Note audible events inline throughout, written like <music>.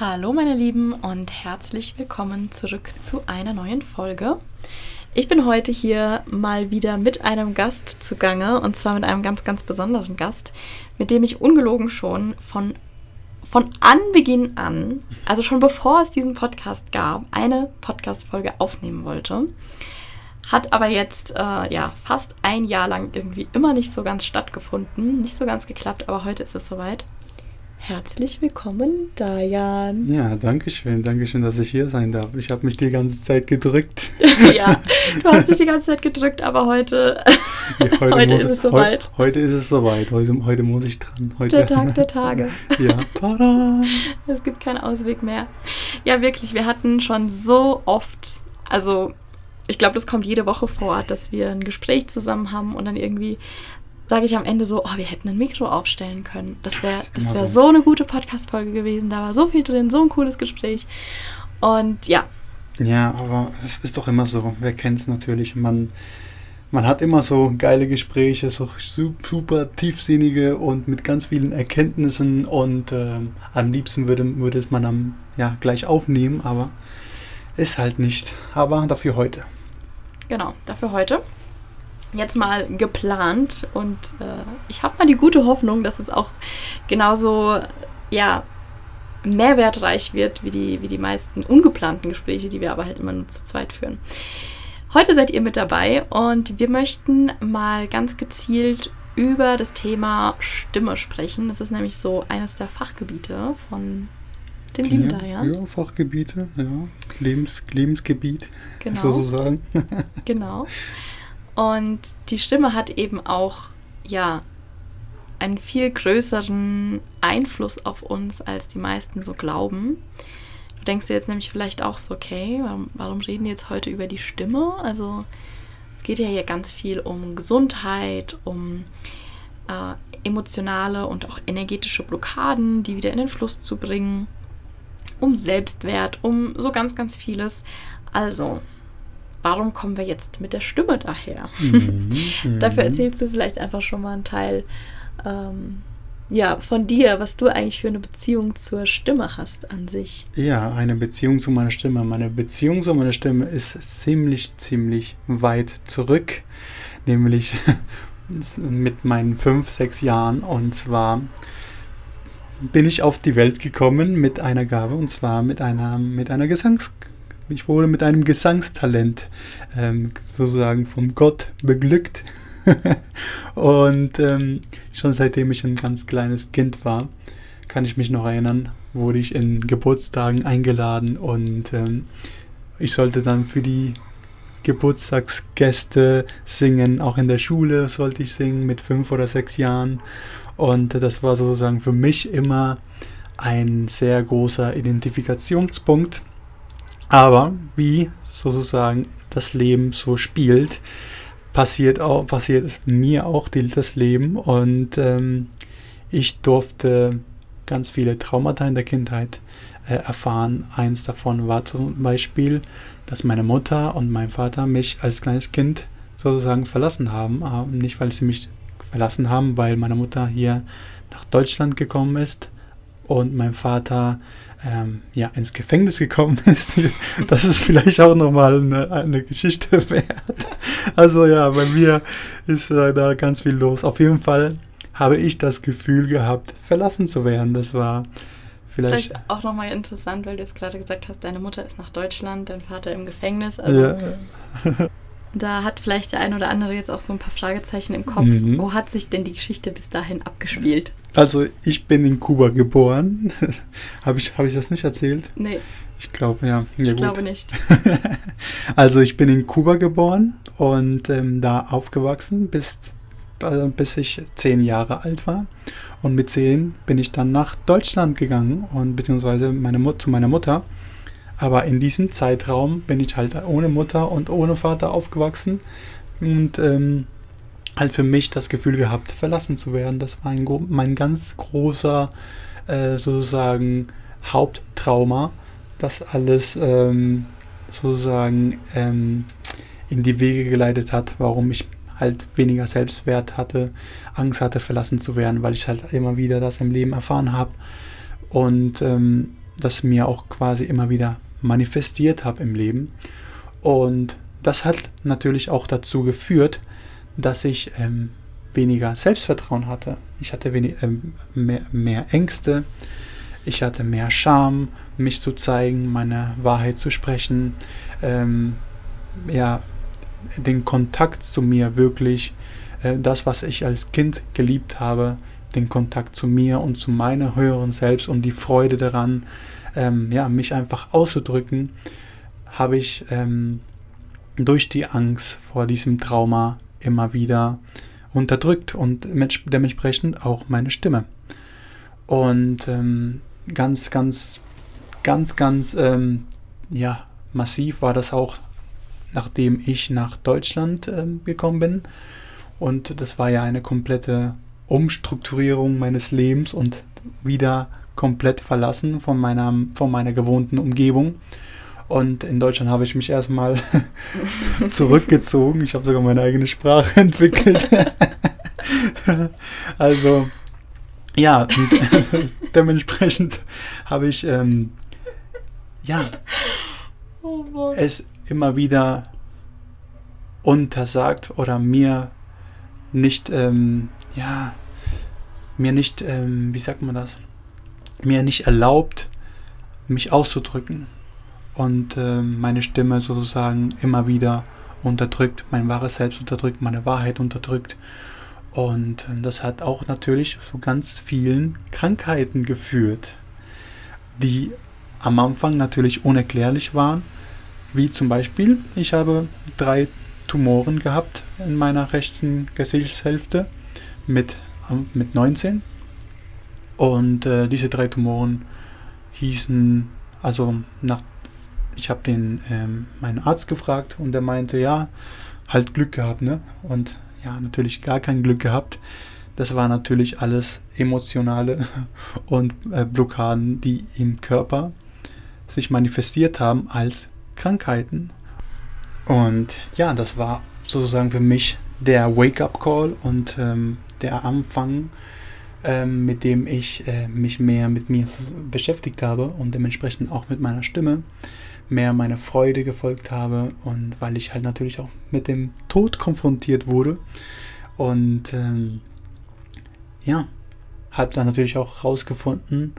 Hallo meine Lieben und herzlich willkommen zurück zu einer neuen Folge. Ich bin heute hier mal wieder mit einem Gast zugange und zwar mit einem ganz, ganz besonderen Gast, mit dem ich ungelogen schon von von Anbeginn an, also schon bevor es diesen Podcast gab, eine Podcast-Folge aufnehmen wollte. Hat aber jetzt äh, ja fast ein Jahr lang irgendwie immer nicht so ganz stattgefunden, nicht so ganz geklappt, aber heute ist es soweit. Herzlich willkommen, Dayan. Ja, danke schön. Danke schön, dass ich hier sein darf. Ich habe mich die ganze Zeit gedrückt. <laughs> ja, du hast dich die ganze Zeit gedrückt, aber heute, <laughs> ja, heute, heute ist es soweit. Heute, heute, ist es soweit. Heute, heute muss ich dran. Heute. Der Tag der Tage. <laughs> ja, tada. Es gibt keinen Ausweg mehr. Ja, wirklich, wir hatten schon so oft, also ich glaube, das kommt jede Woche vor, dass wir ein Gespräch zusammen haben und dann irgendwie sage ich am Ende so, oh, wir hätten ein Mikro aufstellen können. Das wäre das wär so. so eine gute Podcast-Folge gewesen. Da war so viel drin, so ein cooles Gespräch. Und ja. Ja, aber es ist doch immer so. Wer kennt es natürlich? Man, man hat immer so geile Gespräche, so super tiefsinnige und mit ganz vielen Erkenntnissen. Und äh, am liebsten würde, würde es man am, ja, gleich aufnehmen, aber ist halt nicht. Aber dafür heute. Genau, dafür heute jetzt mal geplant und äh, ich habe mal die gute Hoffnung, dass es auch genauso ja mehrwertreich wird wie die, wie die meisten ungeplanten Gespräche, die wir aber halt immer nur zu zweit führen. Heute seid ihr mit dabei und wir möchten mal ganz gezielt über das Thema Stimme sprechen. Das ist nämlich so eines der Fachgebiete von dem lieben ja. Ja, Fachgebiete, ja. Lebens, Lebensgebiet, genau. sozusagen. genau. <laughs> Und die Stimme hat eben auch, ja, einen viel größeren Einfluss auf uns, als die meisten so glauben. Du denkst dir jetzt nämlich vielleicht auch so, okay, warum, warum reden die jetzt heute über die Stimme? Also es geht ja hier ganz viel um Gesundheit, um äh, emotionale und auch energetische Blockaden, die wieder in den Fluss zu bringen, um Selbstwert, um so ganz, ganz vieles. Also, warum kommen wir jetzt mit der Stimme daher? Mhm, <laughs> Dafür mhm. erzählst du vielleicht einfach schon mal einen Teil ähm, ja, von dir, was du eigentlich für eine Beziehung zur Stimme hast an sich. Ja, eine Beziehung zu meiner Stimme. Meine Beziehung zu meiner Stimme ist ziemlich, ziemlich weit zurück, nämlich <laughs> mit meinen fünf, sechs Jahren. Und zwar bin ich auf die Welt gekommen mit einer Gabe, und zwar mit einer, mit einer Gesangsgabe ich wurde mit einem Gesangstalent ähm, sozusagen vom Gott beglückt. <laughs> und ähm, schon seitdem ich ein ganz kleines Kind war, kann ich mich noch erinnern, wurde ich in Geburtstagen eingeladen und ähm, ich sollte dann für die Geburtstagsgäste singen. Auch in der Schule sollte ich singen mit fünf oder sechs Jahren. Und das war sozusagen für mich immer ein sehr großer Identifikationspunkt. Aber wie sozusagen das Leben so spielt, passiert auch passiert mir auch das Leben und ähm, ich durfte ganz viele Traumata in der Kindheit äh, erfahren. Eins davon war zum Beispiel, dass meine Mutter und mein Vater mich als kleines Kind sozusagen verlassen haben. Aber nicht, weil sie mich verlassen haben, weil meine Mutter hier nach Deutschland gekommen ist und mein Vater ähm, ja, ins Gefängnis gekommen <laughs> ist. Das ist vielleicht auch nochmal eine, eine Geschichte <laughs> wert. Also ja, bei mir ist äh, da ganz viel los. Auf jeden Fall habe ich das Gefühl gehabt, verlassen zu werden. Das war vielleicht, vielleicht auch nochmal interessant, weil du jetzt gerade gesagt hast, deine Mutter ist nach Deutschland, dein Vater im Gefängnis. Also ja. Da hat vielleicht der ein oder andere jetzt auch so ein paar Fragezeichen im Kopf. Mhm. Wo hat sich denn die Geschichte bis dahin abgespielt? Also ich bin in Kuba geboren. <laughs> Habe ich, hab ich das nicht erzählt? Nee. Ich glaube, ja. ja ich gut. glaube nicht. <laughs> also ich bin in Kuba geboren und ähm, da aufgewachsen, bis, äh, bis ich zehn Jahre alt war. Und mit zehn bin ich dann nach Deutschland gegangen und beziehungsweise meine zu meiner Mutter. Aber in diesem Zeitraum bin ich halt ohne Mutter und ohne Vater aufgewachsen und ähm, halt für mich das Gefühl gehabt, verlassen zu werden. Das war ein, mein ganz großer äh, sozusagen Haupttrauma, das alles ähm, sozusagen ähm, in die Wege geleitet hat, warum ich halt weniger Selbstwert hatte, Angst hatte, verlassen zu werden, weil ich halt immer wieder das im Leben erfahren habe und ähm, das mir auch quasi immer wieder manifestiert habe im Leben. Und das hat natürlich auch dazu geführt, dass ich ähm, weniger Selbstvertrauen hatte. Ich hatte wenig, ähm, mehr, mehr Ängste, ich hatte mehr Scham, mich zu zeigen, meine Wahrheit zu sprechen, ähm, ja, den Kontakt zu mir wirklich, äh, das, was ich als Kind geliebt habe, den Kontakt zu mir und zu meiner höheren Selbst und die Freude daran, ähm, ja, mich einfach auszudrücken, habe ich ähm, durch die Angst vor diesem Trauma immer wieder unterdrückt und dementsprechend auch meine Stimme. Und ähm, ganz, ganz, ganz, ganz, ähm, ja, massiv war das auch, nachdem ich nach Deutschland äh, gekommen bin. Und das war ja eine komplette Umstrukturierung meines Lebens und wieder komplett verlassen von meiner, von meiner gewohnten Umgebung. Und in Deutschland habe ich mich erstmal <laughs> zurückgezogen. Ich habe sogar meine eigene Sprache <laughs> entwickelt. <laughs> also, ja, dementsprechend habe ich ähm, ja, oh es immer wieder untersagt oder mir nicht, ähm, ja, mir nicht, ähm, wie sagt man das, mir nicht erlaubt, mich auszudrücken. Und äh, meine Stimme sozusagen immer wieder unterdrückt, mein wahres Selbst unterdrückt, meine Wahrheit unterdrückt. Und äh, das hat auch natürlich zu ganz vielen Krankheiten geführt, die am Anfang natürlich unerklärlich waren, wie zum Beispiel, ich habe drei Tumoren gehabt in meiner rechten Gesichtshälfte mit, mit 19 und äh, diese drei Tumoren hießen, also nach, ich habe den ähm, meinen Arzt gefragt und der meinte, ja, halt Glück gehabt, ne? Und ja, natürlich gar kein Glück gehabt. Das war natürlich alles emotionale <laughs> und äh, Blockaden, die im Körper sich manifestiert haben als Krankheiten. Und ja, das war sozusagen für mich der Wake-up-Call und ähm, der Anfang ähm, mit dem ich äh, mich mehr mit mir beschäftigt habe und dementsprechend auch mit meiner Stimme mehr meiner Freude gefolgt habe und weil ich halt natürlich auch mit dem Tod konfrontiert wurde und ähm, ja, habe dann natürlich auch herausgefunden,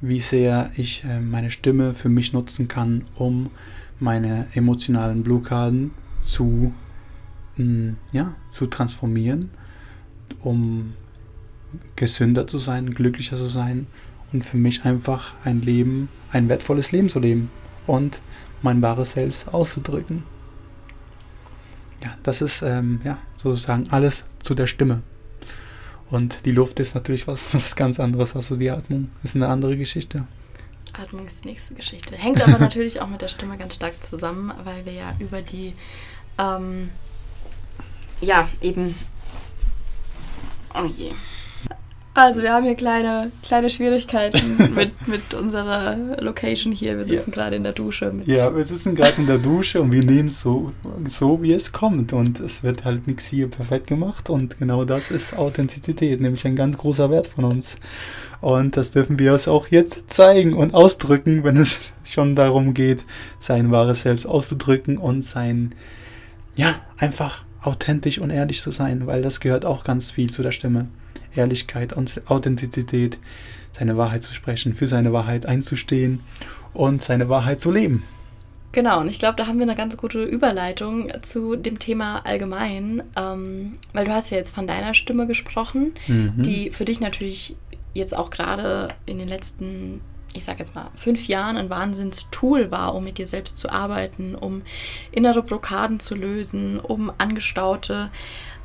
wie sehr ich äh, meine Stimme für mich nutzen kann, um meine emotionalen Blockaden zu, mh, mm, ja, zu transformieren, um gesünder zu sein, glücklicher zu sein und für mich einfach ein Leben, ein wertvolles Leben zu leben und mein wahres Selbst auszudrücken. Ja, das ist ähm, ja, sozusagen alles zu der Stimme. Und die Luft ist natürlich was, <laughs> was ganz anderes als so die Atmung. Ist eine andere Geschichte. Atmung ist die nächste Geschichte. Hängt aber <laughs> natürlich auch mit der Stimme ganz stark zusammen, weil wir ja über die, ähm, ja, eben, oh je, also wir haben hier kleine, kleine Schwierigkeiten <laughs> mit, mit unserer Location hier. Wir sitzen ja. gerade in der Dusche. ja, wir sitzen gerade in der Dusche und wir nehmen es so, so, wie es kommt. Und es wird halt nichts hier perfekt gemacht. Und genau das ist Authentizität, nämlich ein ganz großer Wert von uns. Und das dürfen wir uns auch jetzt zeigen und ausdrücken, wenn es <laughs> schon darum geht, sein wahres Selbst auszudrücken und sein, ja, einfach authentisch und ehrlich zu sein, weil das gehört auch ganz viel zu der Stimme. Ehrlichkeit und Authentizität, seine Wahrheit zu sprechen, für seine Wahrheit einzustehen und seine Wahrheit zu leben. Genau, und ich glaube, da haben wir eine ganz gute Überleitung zu dem Thema allgemein, ähm, weil du hast ja jetzt von deiner Stimme gesprochen, mhm. die für dich natürlich jetzt auch gerade in den letzten, ich sag jetzt mal, fünf Jahren ein Wahnsinnstool war, um mit dir selbst zu arbeiten, um innere Blockaden zu lösen, um angestaute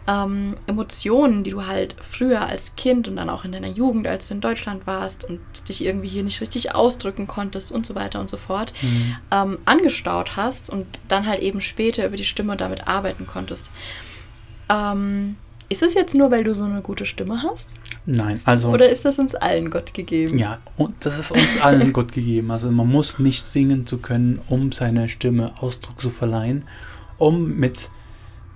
ähm, Emotionen, die du halt früher als Kind und dann auch in deiner Jugend, als du in Deutschland warst und dich irgendwie hier nicht richtig ausdrücken konntest und so weiter und so fort, mhm. ähm, angestaut hast und dann halt eben später über die Stimme damit arbeiten konntest. Ähm, ist es jetzt nur, weil du so eine gute Stimme hast? Nein, also. Oder ist das uns allen Gott gegeben? Ja, und das ist uns allen Gott gegeben. Also man muss nicht singen zu können, um seine Stimme Ausdruck zu verleihen, um mit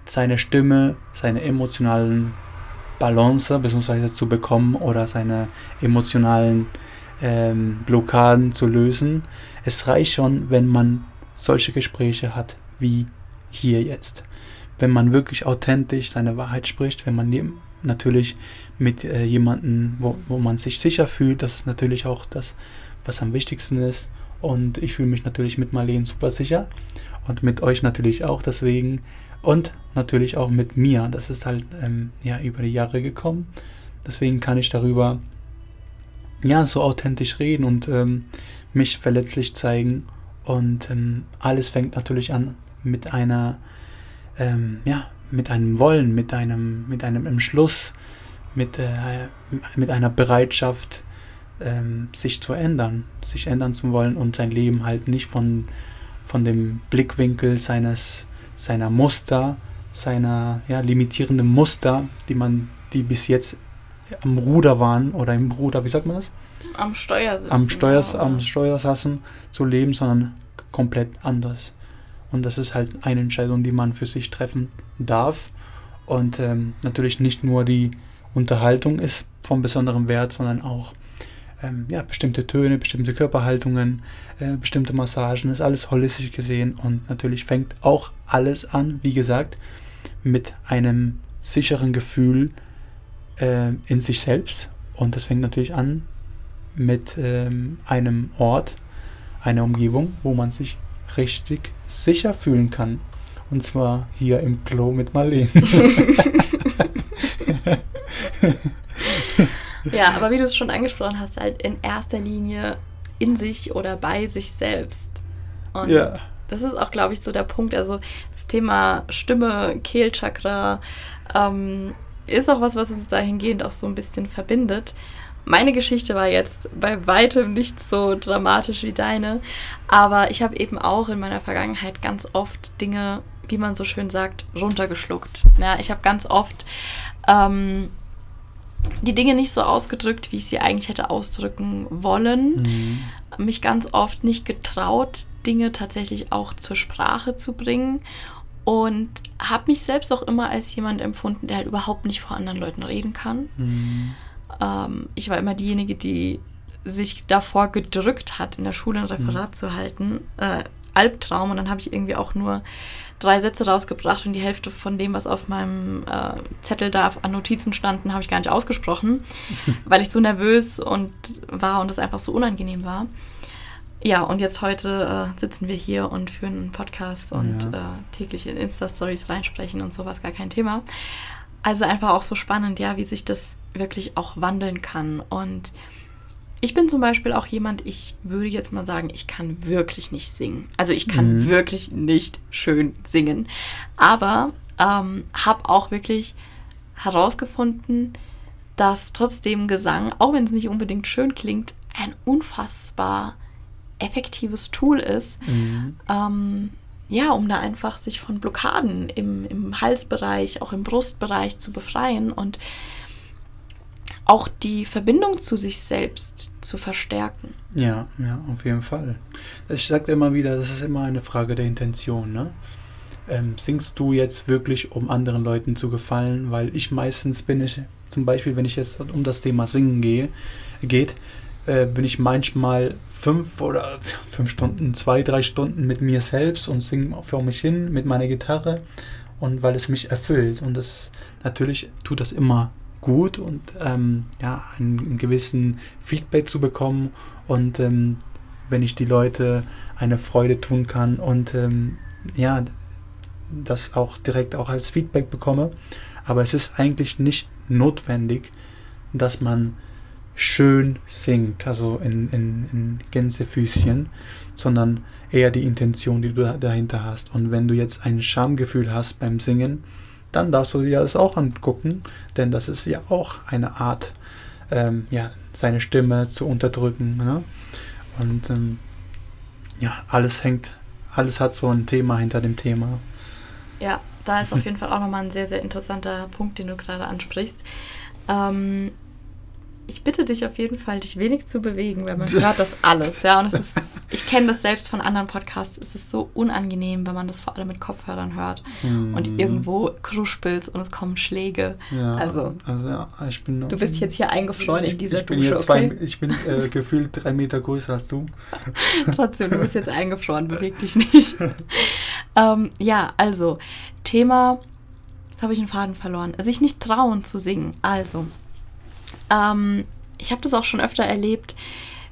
seiner Stimme seine emotionalen Balance bzw. zu bekommen oder seine emotionalen ähm, Blockaden zu lösen. Es reicht schon, wenn man solche Gespräche hat wie hier jetzt wenn man wirklich authentisch seine Wahrheit spricht, wenn man natürlich mit äh, jemandem, wo, wo man sich sicher fühlt, das ist natürlich auch das, was am wichtigsten ist. Und ich fühle mich natürlich mit Marleen super sicher und mit euch natürlich auch deswegen und natürlich auch mit mir. Das ist halt ähm, ja über die Jahre gekommen. Deswegen kann ich darüber ja so authentisch reden und ähm, mich verletzlich zeigen. Und ähm, alles fängt natürlich an mit einer ähm, ja, mit einem Wollen, mit einem, mit einem Entschluss, mit, äh, mit einer Bereitschaft, ähm, sich zu ändern, sich ändern zu wollen und sein Leben halt nicht von, von dem Blickwinkel seines, seiner Muster, seiner ja, limitierenden Muster, die man, die bis jetzt am Ruder waren oder im Ruder, wie sagt man das? Am Steuer sitzen. Am Steuer, am Steuer saßen zu leben, sondern komplett anders. Und das ist halt eine Entscheidung, die man für sich treffen darf. Und ähm, natürlich nicht nur die Unterhaltung ist von besonderem Wert, sondern auch ähm, ja, bestimmte Töne, bestimmte Körperhaltungen, äh, bestimmte Massagen, ist alles holistisch gesehen. Und natürlich fängt auch alles an, wie gesagt, mit einem sicheren Gefühl äh, in sich selbst. Und das fängt natürlich an mit ähm, einem Ort, einer Umgebung, wo man sich richtig sicher fühlen kann. Und zwar hier im Klo mit Marlene. <laughs> <laughs> ja, aber wie du es schon angesprochen hast, halt in erster Linie in sich oder bei sich selbst. Und ja. das ist auch, glaube ich, so der Punkt. Also das Thema Stimme, Kehlchakra ähm, ist auch was, was uns dahingehend auch so ein bisschen verbindet. Meine Geschichte war jetzt bei weitem nicht so dramatisch wie deine, aber ich habe eben auch in meiner Vergangenheit ganz oft Dinge, wie man so schön sagt, runtergeschluckt. Ja, ich habe ganz oft ähm, die Dinge nicht so ausgedrückt, wie ich sie eigentlich hätte ausdrücken wollen. Mhm. Mich ganz oft nicht getraut, Dinge tatsächlich auch zur Sprache zu bringen und habe mich selbst auch immer als jemand empfunden, der halt überhaupt nicht vor anderen Leuten reden kann. Mhm. Ähm, ich war immer diejenige, die sich davor gedrückt hat, in der Schule ein Referat mhm. zu halten. Äh, Albtraum. Und dann habe ich irgendwie auch nur drei Sätze rausgebracht und die Hälfte von dem, was auf meinem äh, Zettel da an Notizen standen, habe ich gar nicht ausgesprochen, <laughs> weil ich so nervös und war und es einfach so unangenehm war. Ja, und jetzt heute äh, sitzen wir hier und führen einen Podcast und ja. äh, täglich in Insta-Stories reinsprechen und sowas, gar kein Thema. Also einfach auch so spannend, ja, wie sich das wirklich auch wandeln kann. Und ich bin zum Beispiel auch jemand, ich würde jetzt mal sagen, ich kann wirklich nicht singen. Also ich kann mhm. wirklich nicht schön singen. Aber ähm, habe auch wirklich herausgefunden, dass trotzdem Gesang, auch wenn es nicht unbedingt schön klingt, ein unfassbar effektives Tool ist. Mhm. Ähm, ja, um da einfach sich von Blockaden im, im Halsbereich, auch im Brustbereich zu befreien und auch die Verbindung zu sich selbst zu verstärken. Ja, ja, auf jeden Fall. Ich sage immer wieder, das ist immer eine Frage der Intention. Ne? Ähm, singst du jetzt wirklich, um anderen Leuten zu gefallen? Weil ich meistens bin ich, zum Beispiel, wenn ich jetzt um das Thema Singen gehe, geht, äh, bin ich manchmal fünf oder <laughs> fünf Stunden, zwei, drei Stunden mit mir selbst und singe vor mich hin mit meiner Gitarre und weil es mich erfüllt. Und das natürlich tut das immer gut und ähm, ja, einen, gewissen Feedback zu bekommen und ähm, wenn ich die Leute eine Freude tun kann und ähm, ja, das auch direkt auch als Feedback bekomme. Aber es ist eigentlich nicht notwendig, dass man schön singt, also in, in, in Gänsefüßchen, sondern eher die Intention, die du dahinter hast. Und wenn du jetzt ein Schamgefühl hast beim Singen, dann darfst du dir das auch angucken, denn das ist ja auch eine Art, ähm, ja, seine Stimme zu unterdrücken. Ne? Und ähm, ja, alles hängt, alles hat so ein Thema hinter dem Thema. Ja, da ist auf <laughs> jeden Fall auch nochmal ein sehr, sehr interessanter Punkt, den du gerade ansprichst. Ähm, ich bitte dich auf jeden Fall, dich wenig zu bewegen, weil man <laughs> hört das alles, ja. Und es ist, ich kenne das selbst von anderen Podcasts, es ist so unangenehm, wenn man das vor allem mit Kopfhörern hört mm. und irgendwo kruspelt und es kommen Schläge. Ja, also, also ja, ich bin Du bist jetzt hier eingefroren ich, in dieser ich bin Dusche, zwei, Ich bin äh, gefühlt drei Meter größer als du. <laughs> Trotzdem, du bist jetzt eingefroren, beweg dich nicht. <laughs> ähm, ja, also, Thema, jetzt habe ich einen Faden verloren, sich nicht trauen zu singen. Also, ähm, ich habe das auch schon öfter erlebt,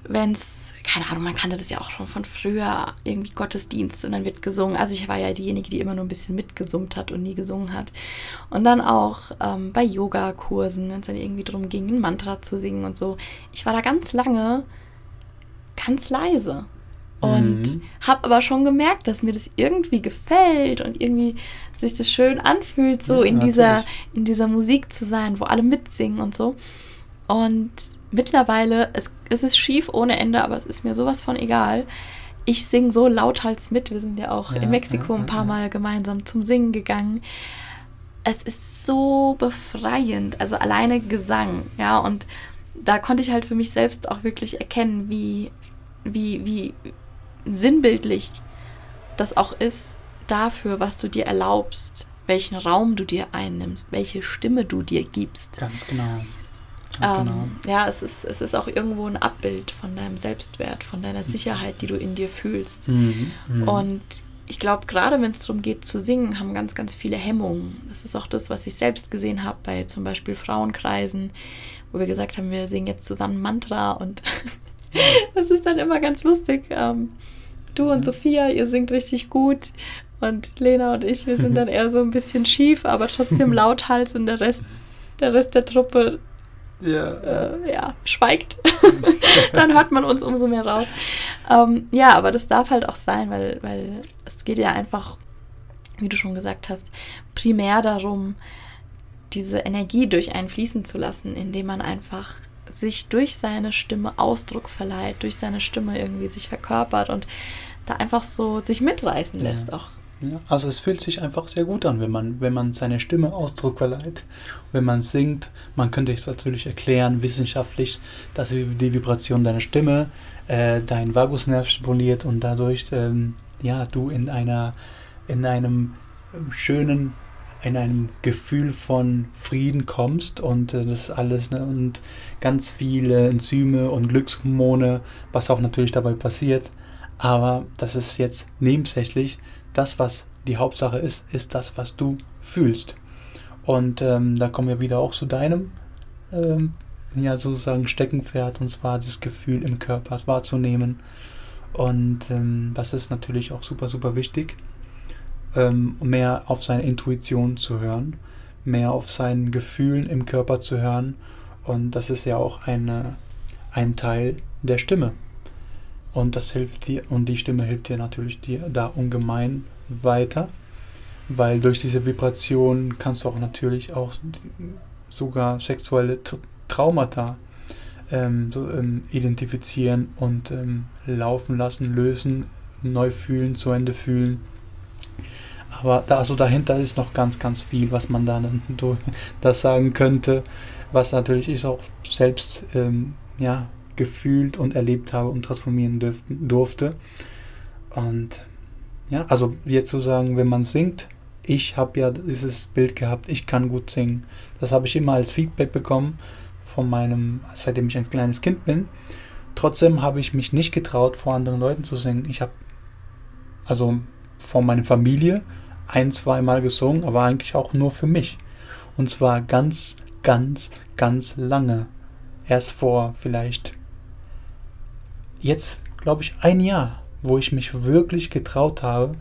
wenn es, keine Ahnung, man kannte das ja auch schon von früher, irgendwie Gottesdienst und dann wird gesungen. Also ich war ja diejenige, die immer nur ein bisschen mitgesummt hat und nie gesungen hat. Und dann auch ähm, bei Yogakursen, wenn es dann irgendwie darum ging, ein Mantra zu singen und so. Ich war da ganz lange ganz leise. Und mhm. habe aber schon gemerkt, dass mir das irgendwie gefällt und irgendwie sich das schön anfühlt, so ja, in, dieser, in dieser Musik zu sein, wo alle mitsingen und so. Und mittlerweile, es, es ist schief ohne Ende, aber es ist mir sowas von egal. Ich singe so lauthals mit. Wir sind ja auch ja, in Mexiko ja, ein paar Mal gemeinsam zum Singen gegangen. Es ist so befreiend, also alleine Gesang, ja, und da konnte ich halt für mich selbst auch wirklich erkennen, wie, wie, wie sinnbildlich das auch ist dafür, was du dir erlaubst, welchen Raum du dir einnimmst, welche Stimme du dir gibst. Ganz genau. Ähm, genau. Ja, es ist, es ist auch irgendwo ein Abbild von deinem Selbstwert, von deiner Sicherheit, die du in dir fühlst. Mhm. Mhm. Und ich glaube, gerade wenn es darum geht zu singen, haben ganz, ganz viele Hemmungen. Das ist auch das, was ich selbst gesehen habe bei zum Beispiel Frauenkreisen, wo wir gesagt haben, wir singen jetzt zusammen Mantra und <laughs> <laughs> das ist dann immer ganz lustig. Ähm, du und Sophia, ihr singt richtig gut und Lena und ich, wir sind dann <laughs> eher so ein bisschen schief, aber trotzdem lauthals und der Rest, der Rest der Truppe ja, äh, ja schweigt, <laughs> dann hört man uns umso mehr raus. Ähm, ja, aber das darf halt auch sein, weil, weil es geht ja einfach, wie du schon gesagt hast, primär darum, diese Energie durch einen fließen zu lassen, indem man einfach sich durch seine Stimme Ausdruck verleiht, durch seine Stimme irgendwie sich verkörpert und da einfach so sich mitreißen lässt ja. auch. Ja, also es fühlt sich einfach sehr gut an, wenn man, wenn man seine Stimme Ausdruck verleiht. Wenn man singt, man könnte es natürlich erklären, wissenschaftlich, dass die Vibration deiner Stimme äh, deinen Vagusnerv stimuliert und dadurch ähm, ja, du in einer in einem schönen in einem Gefühl von Frieden kommst und äh, das alles ne, und ganz viele Enzyme und Glückshormone, was auch natürlich dabei passiert. Aber das ist jetzt nebensächlich das, was die Hauptsache ist, ist das, was du fühlst. Und ähm, da kommen wir wieder auch zu deinem, ähm, ja, sozusagen Steckenpferd, und zwar das Gefühl im Körper wahrzunehmen. Und ähm, das ist natürlich auch super, super wichtig, ähm, mehr auf seine Intuition zu hören, mehr auf seinen Gefühlen im Körper zu hören. Und das ist ja auch eine, ein Teil der Stimme. Und das hilft dir, und die Stimme hilft dir natürlich dir da ungemein weiter, weil durch diese Vibration kannst du auch natürlich auch sogar sexuelle Traumata ähm, so, ähm, identifizieren und ähm, laufen lassen, lösen, neu fühlen, zu Ende fühlen. Aber da, also dahinter ist noch ganz, ganz viel, was man dann <laughs> das sagen könnte, was natürlich ich auch selbst ähm, ja, gefühlt und erlebt habe und transformieren dürften, durfte. Und ja, also jetzt zu sagen, wenn man singt, ich habe ja dieses Bild gehabt, ich kann gut singen. Das habe ich immer als Feedback bekommen von meinem, seitdem ich ein kleines Kind bin. Trotzdem habe ich mich nicht getraut, vor anderen Leuten zu singen. Ich habe also vor meiner Familie ein, zwei Mal gesungen, aber eigentlich auch nur für mich. Und zwar ganz, ganz, ganz lange. Erst vor vielleicht jetzt glaube ich, ein Jahr, wo ich mich wirklich getraut habe,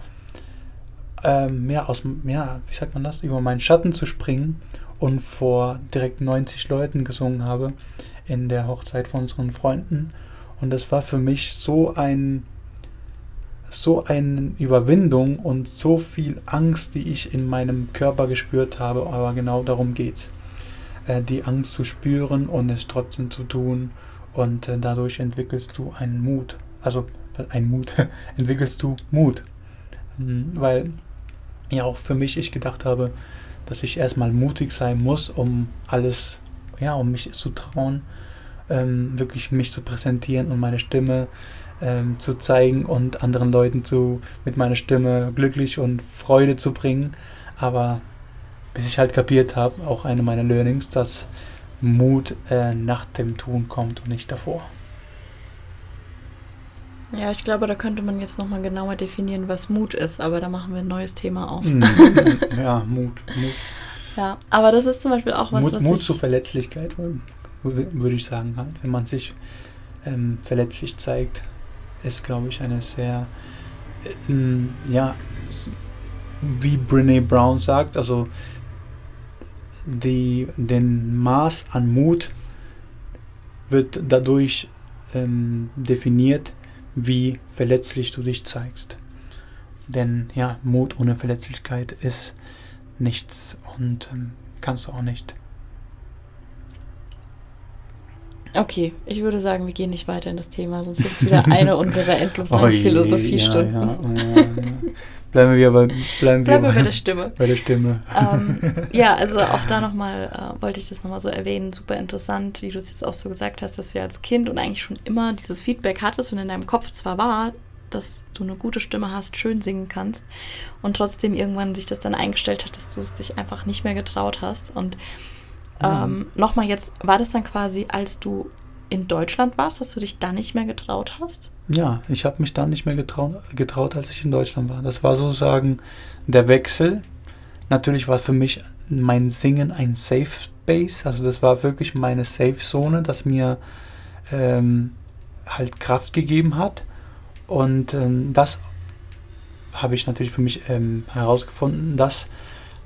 ähm, ja, aus, ja, wie sagt man das, über meinen Schatten zu springen und vor direkt 90 Leuten gesungen habe in der Hochzeit von unseren Freunden. Und das war für mich so ein so eine Überwindung und so viel Angst, die ich in meinem Körper gespürt habe, aber genau darum geht's. Äh, die Angst zu spüren und es trotzdem zu tun und äh, dadurch entwickelst du einen Mut. Also ein Mut, <laughs> entwickelst du Mut. Mhm, weil ja auch für mich ich gedacht habe, dass ich erstmal mutig sein muss, um alles, ja, um mich zu trauen, ähm, wirklich mich zu präsentieren und meine Stimme ähm, zu zeigen und anderen Leuten zu mit meiner Stimme glücklich und Freude zu bringen. Aber bis ich halt kapiert habe, auch eine meiner Learnings, dass Mut äh, nach dem Tun kommt und nicht davor. Ja, ich glaube, da könnte man jetzt nochmal genauer definieren, was Mut ist, aber da machen wir ein neues Thema auf. Mhm. <laughs> ja, Mut, Mut. Ja, aber das ist zum Beispiel auch was, Mut, was Mut zur Verletzlichkeit, würde ich sagen, halt. Wenn man sich ähm, verletzlich zeigt, ist, glaube ich, eine sehr, äh, ja, wie Brene Brown sagt, also die, den Maß an Mut wird dadurch ähm, definiert, wie verletzlich du dich zeigst. Denn ja, Mut ohne Verletzlichkeit ist nichts und ähm, kannst du auch nicht. Okay, ich würde sagen, wir gehen nicht weiter in das Thema, sonst ist es wieder eine <laughs> unserer endlosen oh Philosophiestunden. Ja, ja, oh, ja, bleiben wir bei, bleiben bleiben wir bei der Stimme. <laughs> Bei der Stimme. Ähm, <laughs> ja, also auch da nochmal äh, wollte ich das nochmal so erwähnen. Super interessant, wie du es jetzt auch so gesagt hast, dass du ja als Kind und eigentlich schon immer dieses Feedback hattest und in deinem Kopf zwar war, dass du eine gute Stimme hast, schön singen kannst und trotzdem irgendwann sich das dann eingestellt hat, dass du es dich einfach nicht mehr getraut hast. Und ähm, Nochmal jetzt, war das dann quasi, als du in Deutschland warst, dass du dich dann nicht mehr getraut hast? Ja, ich habe mich dann nicht mehr getraut, getraut, als ich in Deutschland war. Das war sozusagen der Wechsel. Natürlich war für mich mein Singen ein Safe Space. Also das war wirklich meine Safe Zone, das mir ähm, halt Kraft gegeben hat. Und ähm, das habe ich natürlich für mich ähm, herausgefunden, das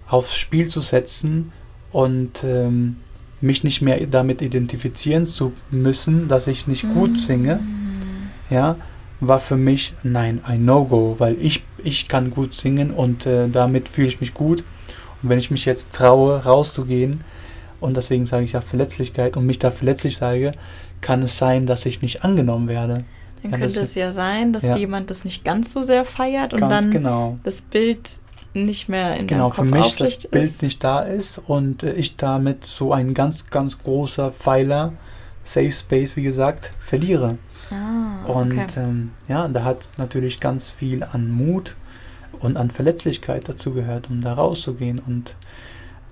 aufs Spiel zu setzen und ähm, mich nicht mehr damit identifizieren zu müssen, dass ich nicht mhm. gut singe, ja, war für mich nein, ein No-Go, weil ich, ich kann gut singen und äh, damit fühle ich mich gut. Und wenn ich mich jetzt traue, rauszugehen, und deswegen sage ich ja Verletzlichkeit und mich da verletzlich sage, kann es sein, dass ich nicht angenommen werde. Dann ja, könnte es ja sein, dass ja. jemand das nicht ganz so sehr feiert und ganz dann genau. das Bild nicht mehr in genau, Kopf für mich das ist. Bild nicht da ist und äh, ich damit so ein ganz, ganz großer Pfeiler, Safe Space, wie gesagt, verliere. Ah, und okay. ähm, ja, da hat natürlich ganz viel an Mut und an Verletzlichkeit dazu gehört, um da rauszugehen. Und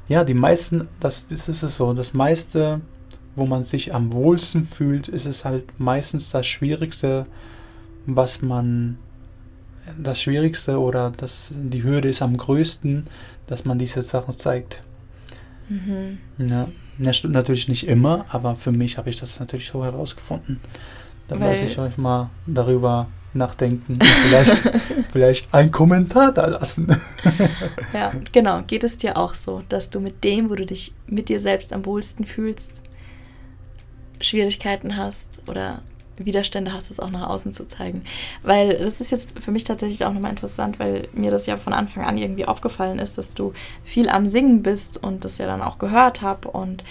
ja, die meisten, das, das ist es so, das meiste, wo man sich am wohlsten fühlt, ist es halt meistens das Schwierigste, was man das Schwierigste oder das, die Hürde ist am größten, dass man diese Sachen zeigt. Mhm. Ja, natürlich nicht immer, aber für mich habe ich das natürlich so herausgefunden. Da lasse ich euch mal darüber nachdenken. Vielleicht, <laughs> vielleicht einen Kommentar da lassen. <laughs> ja, genau. Geht es dir auch so, dass du mit dem, wo du dich mit dir selbst am wohlsten fühlst, Schwierigkeiten hast oder Widerstände hast, das auch nach außen zu zeigen. Weil das ist jetzt für mich tatsächlich auch nochmal interessant, weil mir das ja von Anfang an irgendwie aufgefallen ist, dass du viel am Singen bist und das ja dann auch gehört habe und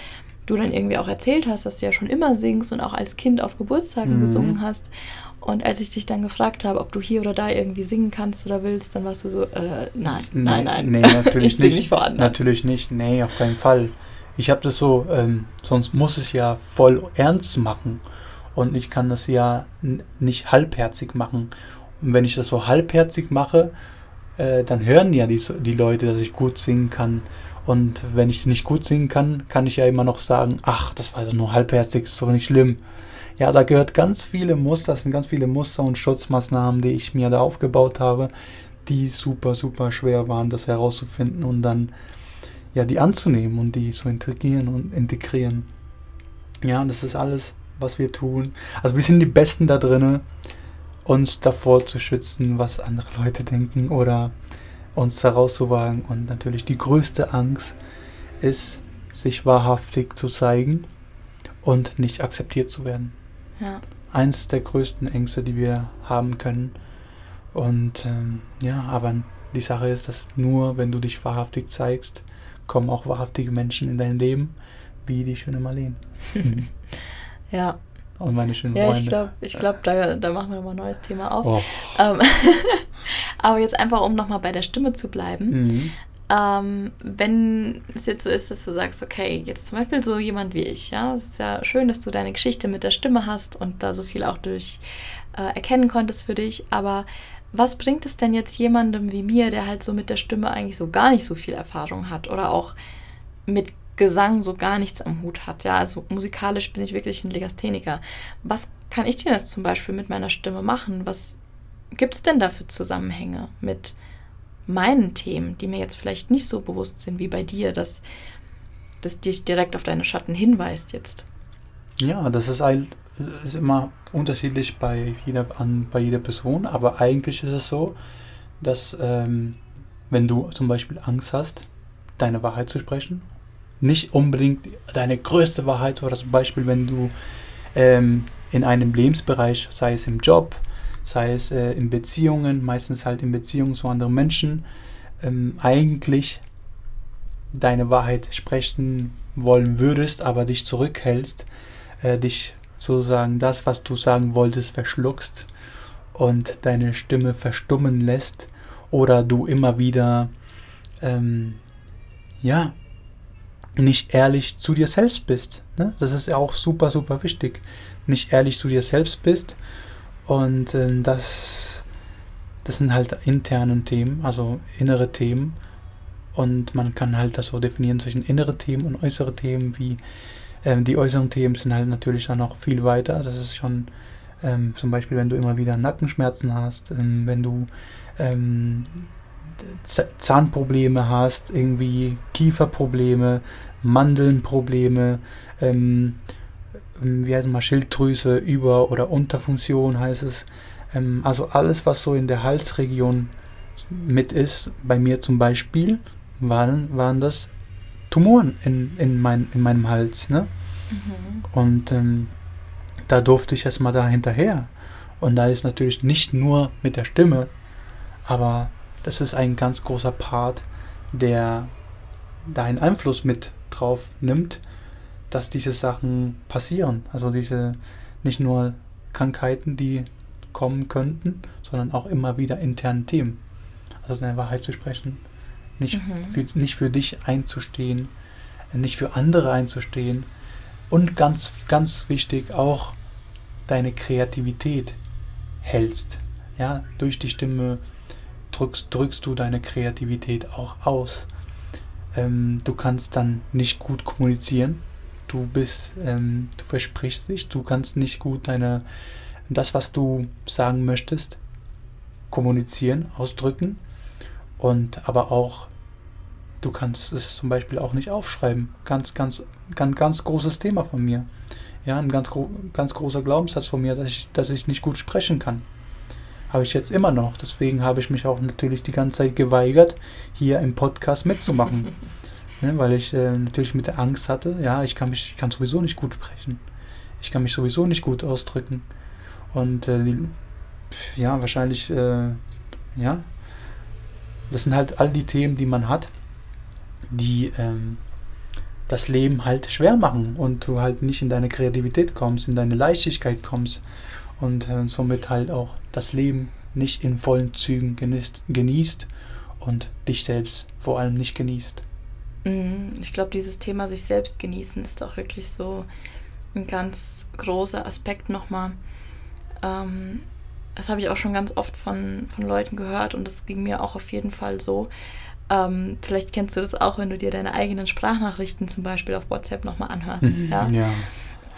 du dann irgendwie auch erzählt hast, dass du ja schon immer singst und auch als Kind auf Geburtstagen mhm. gesungen hast. Und als ich dich dann gefragt habe, ob du hier oder da irgendwie singen kannst oder willst, dann warst du so, äh, nein, nein, nein. Nee, natürlich <laughs> ich nicht. nicht vor anderen. Natürlich nicht, nee, auf keinen Fall. Ich habe das so, ähm, sonst muss es ja voll ernst machen und ich kann das ja nicht halbherzig machen. Und wenn ich das so halbherzig mache, äh, dann hören ja die, die Leute, dass ich gut singen kann. Und wenn ich nicht gut singen kann, kann ich ja immer noch sagen, ach, das war nur halbherzig, ist doch nicht schlimm. Ja, da gehört ganz viele Muster, das sind ganz viele Muster und Schutzmaßnahmen, die ich mir da aufgebaut habe, die super, super schwer waren, das herauszufinden und dann ja, die anzunehmen und die zu integrieren und integrieren. Ja, das ist alles was wir tun. Also wir sind die Besten da drinnen uns davor zu schützen, was andere Leute denken oder uns herauszuwagen. Und natürlich die größte Angst ist, sich wahrhaftig zu zeigen und nicht akzeptiert zu werden. Ja. Eins der größten Ängste, die wir haben können. Und ähm, ja, aber die Sache ist, dass nur wenn du dich wahrhaftig zeigst, kommen auch wahrhaftige Menschen in dein Leben, wie die schöne Marlene. <laughs> <laughs> ja. Und meine schönen ja, Freunde. ich glaube, ich glaub, da, da machen wir nochmal ein neues Thema auf. Oh. Ähm, <laughs> aber jetzt einfach, um nochmal bei der Stimme zu bleiben. Mhm. Ähm, wenn es jetzt so ist, dass du sagst, okay, jetzt zum Beispiel so jemand wie ich, ja, es ist ja schön, dass du deine Geschichte mit der Stimme hast und da so viel auch durch äh, erkennen konntest für dich, aber was bringt es denn jetzt jemandem wie mir, der halt so mit der Stimme eigentlich so gar nicht so viel Erfahrung hat oder auch mit Gesang so gar nichts am Hut hat? Ja, also musikalisch bin ich wirklich ein Legastheniker. Was kann ich denn jetzt zum Beispiel mit meiner Stimme machen? Was gibt es denn da für Zusammenhänge mit meinen Themen, die mir jetzt vielleicht nicht so bewusst sind wie bei dir, dass das dich direkt auf deine Schatten hinweist jetzt? Ja, das ist, ein, ist immer unterschiedlich bei jeder, an, bei jeder Person, aber eigentlich ist es so, dass ähm, wenn du zum Beispiel Angst hast, deine Wahrheit zu sprechen, nicht unbedingt deine größte Wahrheit, oder zum Beispiel, wenn du ähm, in einem Lebensbereich, sei es im Job, sei es äh, in Beziehungen, meistens halt in Beziehungen zu anderen Menschen, ähm, eigentlich deine Wahrheit sprechen wollen würdest, aber dich zurückhältst, äh, dich sozusagen das, was du sagen wolltest, verschluckst und deine Stimme verstummen lässt oder du immer wieder ähm, ja nicht ehrlich zu dir selbst bist. Ne? Das ist ja auch super, super wichtig. Nicht ehrlich zu dir selbst bist und ähm, das, das sind halt interne Themen, also innere Themen. Und man kann halt das so definieren zwischen innere Themen und äußere Themen, wie ähm, die äußeren Themen sind halt natürlich dann noch viel weiter. Also es ist schon ähm, zum Beispiel, wenn du immer wieder Nackenschmerzen hast, ähm, wenn du ähm, Zahnprobleme hast, irgendwie Kieferprobleme, Mandelnprobleme, ähm, ähm, wie heißt es mal, Schilddrüse, Über- oder Unterfunktion heißt es. Ähm, also alles, was so in der Halsregion mit ist, bei mir zum Beispiel, waren, waren das Tumoren in, in, mein, in meinem Hals. Ne? Mhm. Und ähm, da durfte ich erstmal da hinterher. Und da ist natürlich nicht nur mit der Stimme, aber das ist ein ganz großer Part, der da einen Einfluss mit drauf nimmt, dass diese Sachen passieren. Also diese nicht nur Krankheiten, die kommen könnten, sondern auch immer wieder internen Themen. Also deine Wahrheit zu sprechen, nicht, mhm. für, nicht für dich einzustehen, nicht für andere einzustehen und ganz, ganz wichtig auch deine Kreativität hältst. Ja, durch die Stimme drückst, drückst du deine Kreativität auch aus. Ähm, du kannst dann nicht gut kommunizieren, du bist, ähm, du versprichst dich, du kannst nicht gut deine, das, was du sagen möchtest, kommunizieren, ausdrücken und aber auch, du kannst es zum Beispiel auch nicht aufschreiben. Ganz, ganz, ganz, ganz großes Thema von mir. Ja, ein ganz, ganz großer Glaubenssatz von mir, dass ich, dass ich nicht gut sprechen kann. Habe ich jetzt immer noch. Deswegen habe ich mich auch natürlich die ganze Zeit geweigert, hier im Podcast mitzumachen. <laughs> Ne, weil ich äh, natürlich mit der Angst hatte, ja, ich kann mich, ich kann sowieso nicht gut sprechen. Ich kann mich sowieso nicht gut ausdrücken. Und äh, die, ja, wahrscheinlich, äh, ja, das sind halt all die Themen, die man hat, die ähm, das Leben halt schwer machen und du halt nicht in deine Kreativität kommst, in deine Leichtigkeit kommst und äh, somit halt auch das Leben nicht in vollen Zügen genießt, genießt und dich selbst vor allem nicht genießt. Mhm. Ich glaube, dieses Thema sich selbst genießen ist auch wirklich so ein ganz großer Aspekt nochmal. Ähm, das habe ich auch schon ganz oft von, von Leuten gehört und das ging mir auch auf jeden Fall so. Ähm, vielleicht kennst du das auch, wenn du dir deine eigenen Sprachnachrichten zum Beispiel auf WhatsApp nochmal anhörst. Mhm, ja. ja.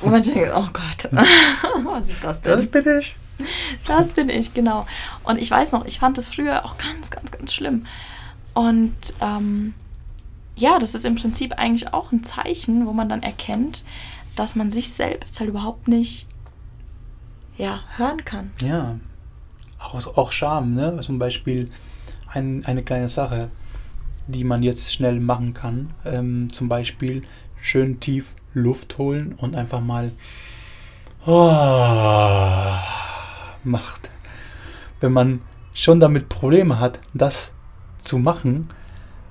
Und man denkt, oh Gott, <laughs> was ist das denn? Das bin ich. <laughs> Das bin ich, genau. Und ich weiß noch, ich fand das früher auch ganz, ganz, ganz schlimm. Und ähm, ja, das ist im Prinzip eigentlich auch ein Zeichen, wo man dann erkennt, dass man sich selbst halt überhaupt nicht ja, hören kann. Ja, auch, auch Scham, ne? Zum Beispiel ein, eine kleine Sache, die man jetzt schnell machen kann. Ähm, zum Beispiel schön tief Luft holen und einfach mal oh, macht. Wenn man schon damit Probleme hat, das zu machen,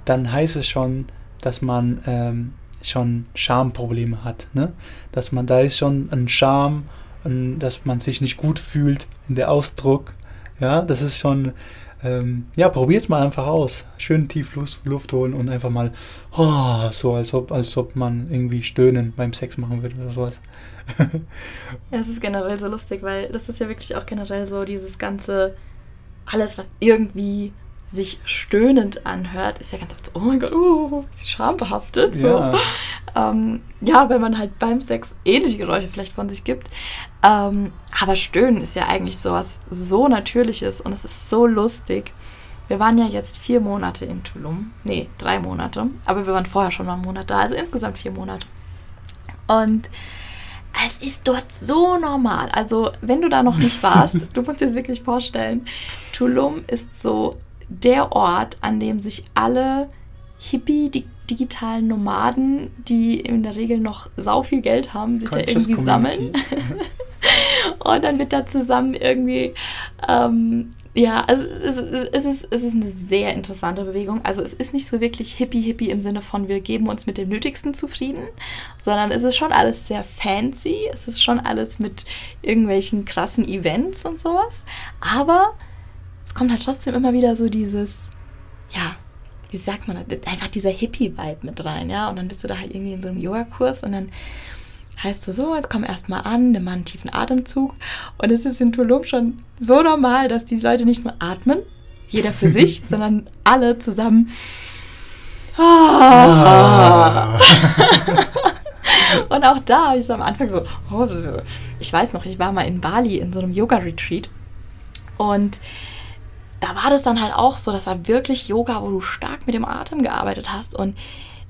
dann heißt es schon, dass man ähm, schon Schamprobleme hat. Ne? Dass man, da ist schon ein Scham, dass man sich nicht gut fühlt in der Ausdruck. Ja, das ist schon, ähm, ja, probiert's mal einfach aus. Schön tief Luft, Luft holen und einfach mal, oh, so als ob, als ob man irgendwie stöhnen beim Sex machen würde oder sowas. <laughs> ja, es ist generell so lustig, weil das ist ja wirklich auch generell so dieses ganze, alles, was irgendwie sich stöhnend anhört, ist ja ganz oft so, oh mein Gott, uh, ist schambehaftet. So. Ja. <laughs> Ähm, ja, wenn man halt beim Sex ähnliche Geräusche vielleicht von sich gibt. Ähm, aber Stöhnen ist ja eigentlich sowas so Natürliches und es ist so lustig. Wir waren ja jetzt vier Monate in Tulum. Nee, drei Monate. Aber wir waren vorher schon mal einen Monat da, also insgesamt vier Monate. Und es ist dort so normal. Also, wenn du da noch nicht warst, <laughs> du musst dir das wirklich vorstellen. Tulum ist so der Ort, an dem sich alle Hippie, die digitalen Nomaden, die in der Regel noch sau viel Geld haben, sich Conscious da irgendwie sammeln. <laughs> und dann wird da zusammen irgendwie, ähm, ja, also es, es, ist, es ist eine sehr interessante Bewegung. Also es ist nicht so wirklich hippie-hippie im Sinne von, wir geben uns mit dem Nötigsten zufrieden, sondern es ist schon alles sehr fancy. Es ist schon alles mit irgendwelchen krassen Events und sowas. Aber es kommt halt trotzdem immer wieder so dieses, ja, wie sagt man? Einfach dieser Hippie-Vibe mit rein, ja. Und dann bist du da halt irgendwie in so einem Yogakurs und dann heißt du so, jetzt komm erstmal an, nimm mal einen tiefen Atemzug. Und es ist in Tulum schon so normal, dass die Leute nicht nur atmen, jeder für <laughs> sich, sondern alle zusammen. Ah. <laughs> und auch da habe ich so am Anfang so, oh, ich weiß noch, ich war mal in Bali in so einem Yoga-Retreat und da war das dann halt auch so, das war wirklich Yoga, wo du stark mit dem Atem gearbeitet hast. Und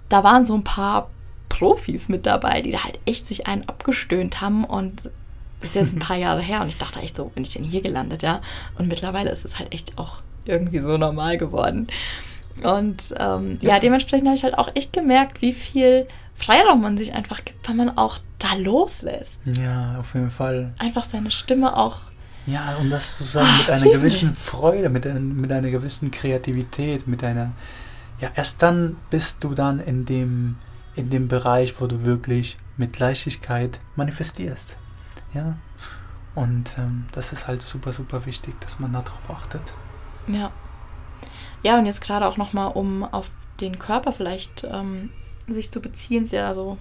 da waren so ein paar Profis mit dabei, die da halt echt sich einen abgestöhnt haben. Und das ist jetzt ein <laughs> paar Jahre her. Und ich dachte echt so, bin ich denn hier gelandet, ja? Und mittlerweile ist es halt echt auch irgendwie so normal geworden. Und ähm, ja. ja, dementsprechend habe ich halt auch echt gemerkt, wie viel Freiraum man sich einfach gibt, wenn man auch da loslässt. Ja, auf jeden Fall. Einfach seine Stimme auch ja, und das sozusagen mit einer gewissen Freude, mit, ein, mit einer gewissen Kreativität, mit einer. Ja, erst dann bist du dann in dem, in dem Bereich, wo du wirklich mit Leichtigkeit manifestierst. Ja. Und ähm, das ist halt super, super wichtig, dass man darauf achtet. Ja. Ja, und jetzt gerade auch nochmal, um auf den Körper vielleicht ähm, sich zu beziehen, ist ja so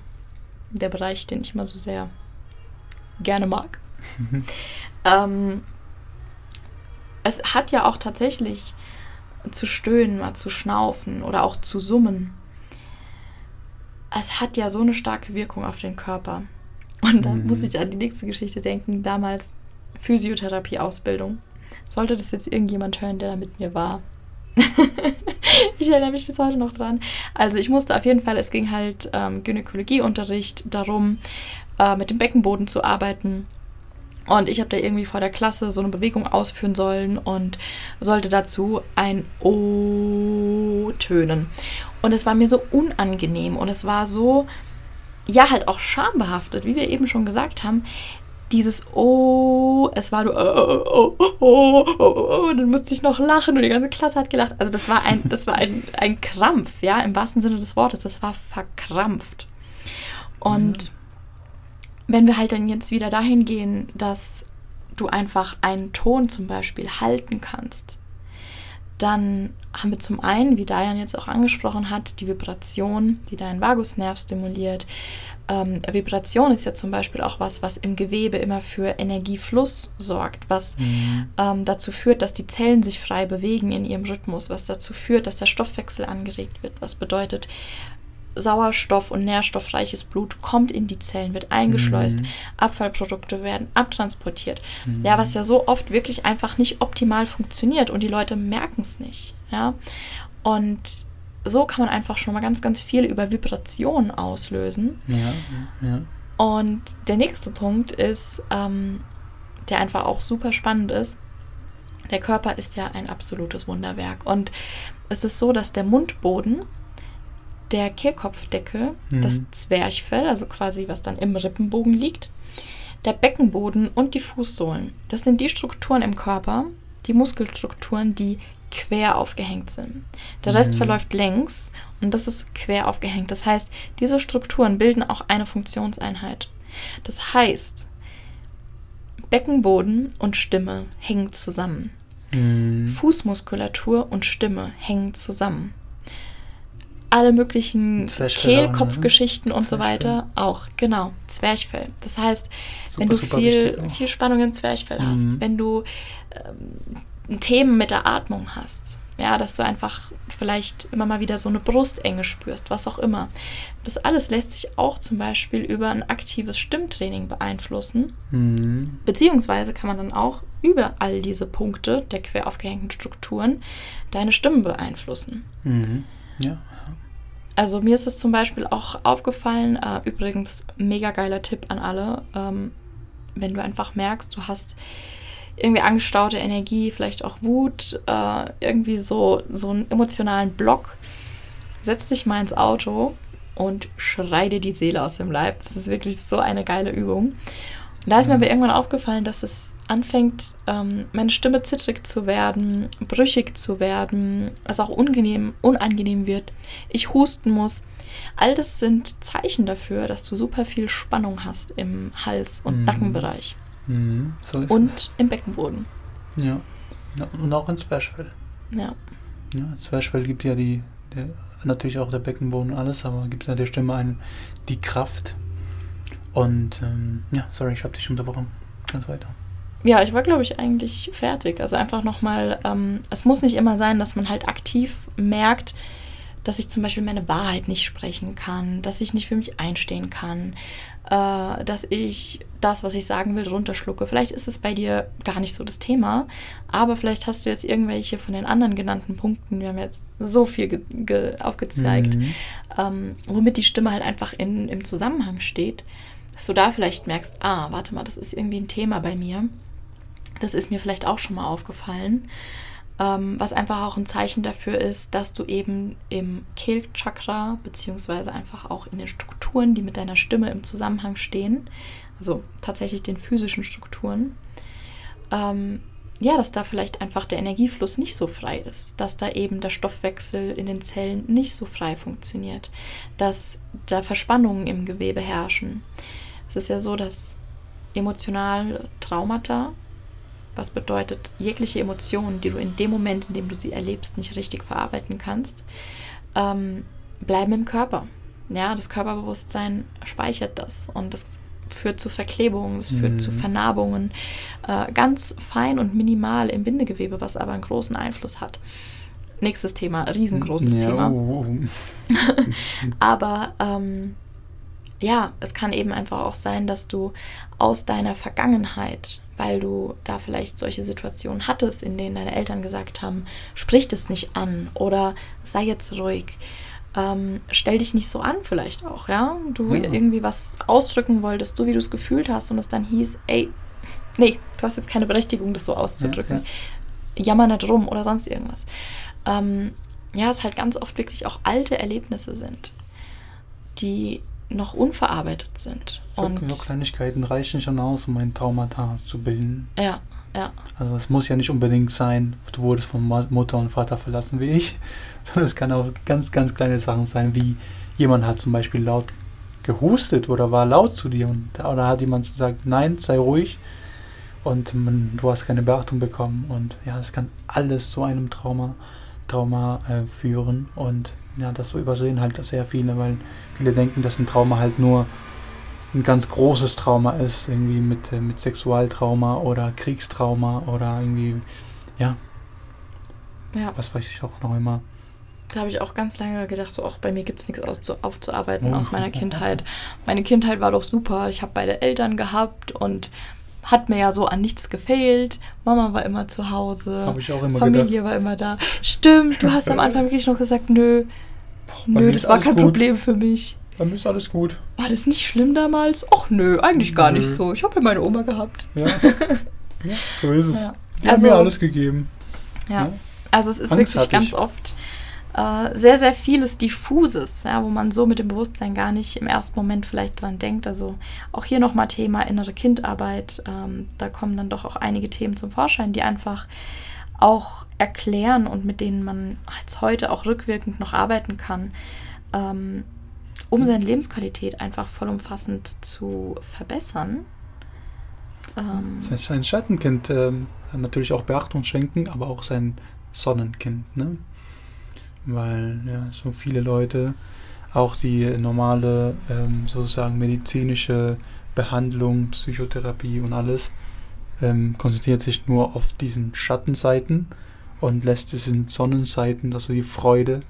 der Bereich, den ich immer so sehr gerne mag. <laughs> Ähm, es hat ja auch tatsächlich zu stöhnen, mal zu schnaufen oder auch zu summen. Es hat ja so eine starke Wirkung auf den Körper. Und da mhm. muss ich an die nächste Geschichte denken. Damals Physiotherapie-Ausbildung. Sollte das jetzt irgendjemand hören, der da mit mir war? <laughs> ich erinnere mich bis heute noch dran. Also ich musste auf jeden Fall, es ging halt ähm, Gynäkologieunterricht darum, äh, mit dem Beckenboden zu arbeiten und ich habe da irgendwie vor der Klasse so eine Bewegung ausführen sollen und sollte dazu ein O tönen. Und es war mir so unangenehm und es war so, ja, halt auch schambehaftet, wie wir eben schon gesagt haben. Dieses Oh, es war so, oh, oh, oh, oh, oh, oh, dann musste ich noch lachen und die ganze Klasse hat gelacht. Also das war ein, das war ein, ein Krampf, ja, im wahrsten Sinne des Wortes. Das war verkrampft. Und wenn wir halt dann jetzt wieder dahin gehen, dass du einfach einen Ton zum Beispiel halten kannst, dann haben wir zum einen, wie Diane jetzt auch angesprochen hat, die Vibration, die deinen Vagusnerv stimuliert. Ähm, Vibration ist ja zum Beispiel auch was, was im Gewebe immer für Energiefluss sorgt, was mhm. ähm, dazu führt, dass die Zellen sich frei bewegen in ihrem Rhythmus, was dazu führt, dass der Stoffwechsel angeregt wird, was bedeutet, Sauerstoff- und nährstoffreiches Blut kommt in die Zellen, wird eingeschleust, mhm. Abfallprodukte werden abtransportiert. Mhm. Ja, was ja so oft wirklich einfach nicht optimal funktioniert und die Leute merken es nicht. Ja, und so kann man einfach schon mal ganz, ganz viel über Vibrationen auslösen. Ja, ja. Und der nächste Punkt ist, ähm, der einfach auch super spannend ist, Der Körper ist ja ein absolutes Wunderwerk. Und es ist so, dass der Mundboden, der Kehlkopfdeckel, Mhm. das Zwerchfell, also quasi was dann im Rippenbogen liegt, der Beckenboden und die Fußsohlen, das sind die Strukturen im Körper, die Muskelstrukturen, die quer aufgehängt sind. Der Rest Mhm. verläuft längs und das ist quer aufgehängt. Das heißt, diese Strukturen bilden auch eine Funktionseinheit. Das heißt, Beckenboden und Stimme hängen zusammen. Mhm. Fußmuskulatur und Stimme hängen zusammen. Alle möglichen auch, ne? Kehlkopfgeschichten und so Zwerchfell. weiter auch, genau, Zwerchfell. Das heißt, Super, wenn du viel, viel Spannung im Zwerchfell hast, Mhm. wenn du ähm, Themen mit der Atmung hast, ja, dass du einfach vielleicht immer mal wieder so eine Brustenge spürst, was auch immer. Das alles lässt sich auch zum Beispiel über ein aktives Stimmtraining beeinflussen. Mhm. Beziehungsweise kann man dann auch über all diese Punkte der quer aufgehängten Strukturen deine Stimme beeinflussen. Mhm. Ja. Also mir ist es zum Beispiel auch aufgefallen, äh, übrigens mega geiler Tipp an alle, ähm, wenn du einfach merkst, du hast irgendwie angestaute Energie, vielleicht auch Wut, äh, irgendwie so, so einen emotionalen Block, setz dich mal ins Auto und schrei dir die Seele aus dem Leib. Das ist wirklich so eine geile Übung. Und da ist mir aber irgendwann aufgefallen, dass es anfängt, ähm, meine Stimme zittrig zu werden, brüchig zu werden, es auch unangenehm, unangenehm wird, ich husten muss. All das sind Zeichen dafür, dass du super viel Spannung hast im Hals- und Mhm. Nackenbereich Mhm. So und im Beckenboden. es. Ja. Und auch ins Zwerchfell. Ja. Ja, Zwerchfell gibt ja die, der, natürlich auch der Beckenboden alles, aber gibt ja der Stimme einen, die Kraft. Und ähm, ja, sorry, ich habe dich unterbrochen. Ganz weiter. Ja, ich war, glaube ich, eigentlich fertig. Also einfach nochmal, ähm, es muss nicht immer sein, dass man halt aktiv merkt, dass ich zum Beispiel meine Wahrheit nicht sprechen kann, dass ich nicht für mich einstehen kann, äh, dass ich das, was ich sagen will, runterschlucke. Vielleicht ist es bei dir gar nicht so das Thema, aber vielleicht hast du jetzt irgendwelche von den anderen genannten Punkten, wir haben jetzt so viel ge ge aufgezeigt, Mhm. ähm, womit die Stimme halt einfach in, im Zusammenhang steht, dass du da vielleicht merkst, ah, warte mal, das ist irgendwie ein Thema bei mir. Das ist mir vielleicht auch schon mal aufgefallen. Ähm, was einfach auch ein Zeichen dafür ist, dass du eben im Kehlchakra, beziehungsweise einfach auch in den Strukturen, die mit deiner Stimme im Zusammenhang stehen, also tatsächlich den physischen Strukturen, ähm, ja, dass da vielleicht einfach der Energiefluss nicht so frei ist, dass da eben der Stoffwechsel in den Zellen nicht so frei funktioniert, dass da Verspannungen im Gewebe herrschen. Es ist ja so, dass emotional Traumata, was bedeutet, jegliche Emotionen, die du in dem Moment, in dem du sie erlebst, nicht richtig verarbeiten kannst, ähm, bleiben im Körper. Ja, das Körperbewusstsein speichert das und das führt zu Verklebungen, es führt Mhm. zu Vernarbungen, äh, ganz fein und minimal im Bindegewebe, was aber einen großen Einfluss hat. Nächstes Thema, riesengroßes ja, Thema. Oh, oh. <laughs> Aber ähm, ja, es kann eben einfach auch sein, dass du aus deiner Vergangenheit, weil du da vielleicht solche Situationen hattest, in denen deine Eltern gesagt haben, sprich das nicht an oder sei jetzt ruhig, ähm, stell dich nicht so an vielleicht auch, ja? Du Ja. irgendwie was ausdrücken wolltest, so wie du es gefühlt hast und es dann hieß, ey, nee, du hast jetzt keine Berechtigung, das so auszudrücken. Jammer nicht rum oder sonst irgendwas. Ähm, ja, es halt ganz oft wirklich auch alte Erlebnisse sind, die noch unverarbeitet sind. So, und so Kleinigkeiten reichen schon aus, um ein Traumata zu bilden. ja, ja, Also es muss ja nicht unbedingt sein, du wurdest von Mutter und Vater verlassen wie ich, <laughs> sondern es kann auch ganz, ganz kleine Sachen sein, wie jemand hat zum Beispiel laut gehustet oder war laut zu dir und oder hat jemand gesagt, nein, sei ruhig und man, du hast keine Beachtung bekommen und ja, es kann alles zu einem Trauma, Trauma äh, führen und ja, das so übersehen halt sehr viele, weil viele denken, dass ein Trauma halt nur ein ganz großes Trauma ist, irgendwie mit, äh, mit Sexualtrauma oder Kriegstrauma oder irgendwie, ja, ja. was weiß ich auch noch immer. Da habe ich auch ganz lange gedacht, so, auch bei mir gibt es nichts auszu- aufzuarbeiten Oh. aus meiner <laughs> Kindheit. Meine Kindheit war doch super. Ich habe beide Eltern gehabt und hat mir ja so an nichts gefehlt. Mama war immer zu Hause. Habe ich auch immer Familie war immer da. Stimmt, du hast am Anfang wirklich noch gesagt, nö, bei nö, das war kein gut. Problem für mich. Bei mir ist alles gut. War das nicht schlimm damals? Ach nö, eigentlich gar Nö. nicht so. Ich habe ja meine Oma gehabt. Ja, <laughs> ja so ist es. Ja. Die also, haben mir alles gegeben. Ja. ja. Also es ist Angst wirklich ganz oft äh, sehr, sehr vieles Diffuses, ja, wo man so mit dem Bewusstsein gar nicht im ersten Moment vielleicht dran denkt. Also auch hier nochmal Thema innere Kindarbeit. Ähm, da kommen dann doch auch einige Themen zum Vorschein, die einfach auch erklären und mit denen man als heute auch rückwirkend noch arbeiten kann, ähm, um seine Lebensqualität einfach vollumfassend zu verbessern. Ähm, sein Schattenkind ähm, natürlich auch Beachtung schenken, aber auch sein Sonnenkind, ne? Weil ja, so viele Leute auch die normale ähm, sozusagen medizinische Behandlung, Psychotherapie und alles ähm, konzentriert sich nur auf diesen Schattenseiten und lässt diesen Sonnenseiten, also die Freude,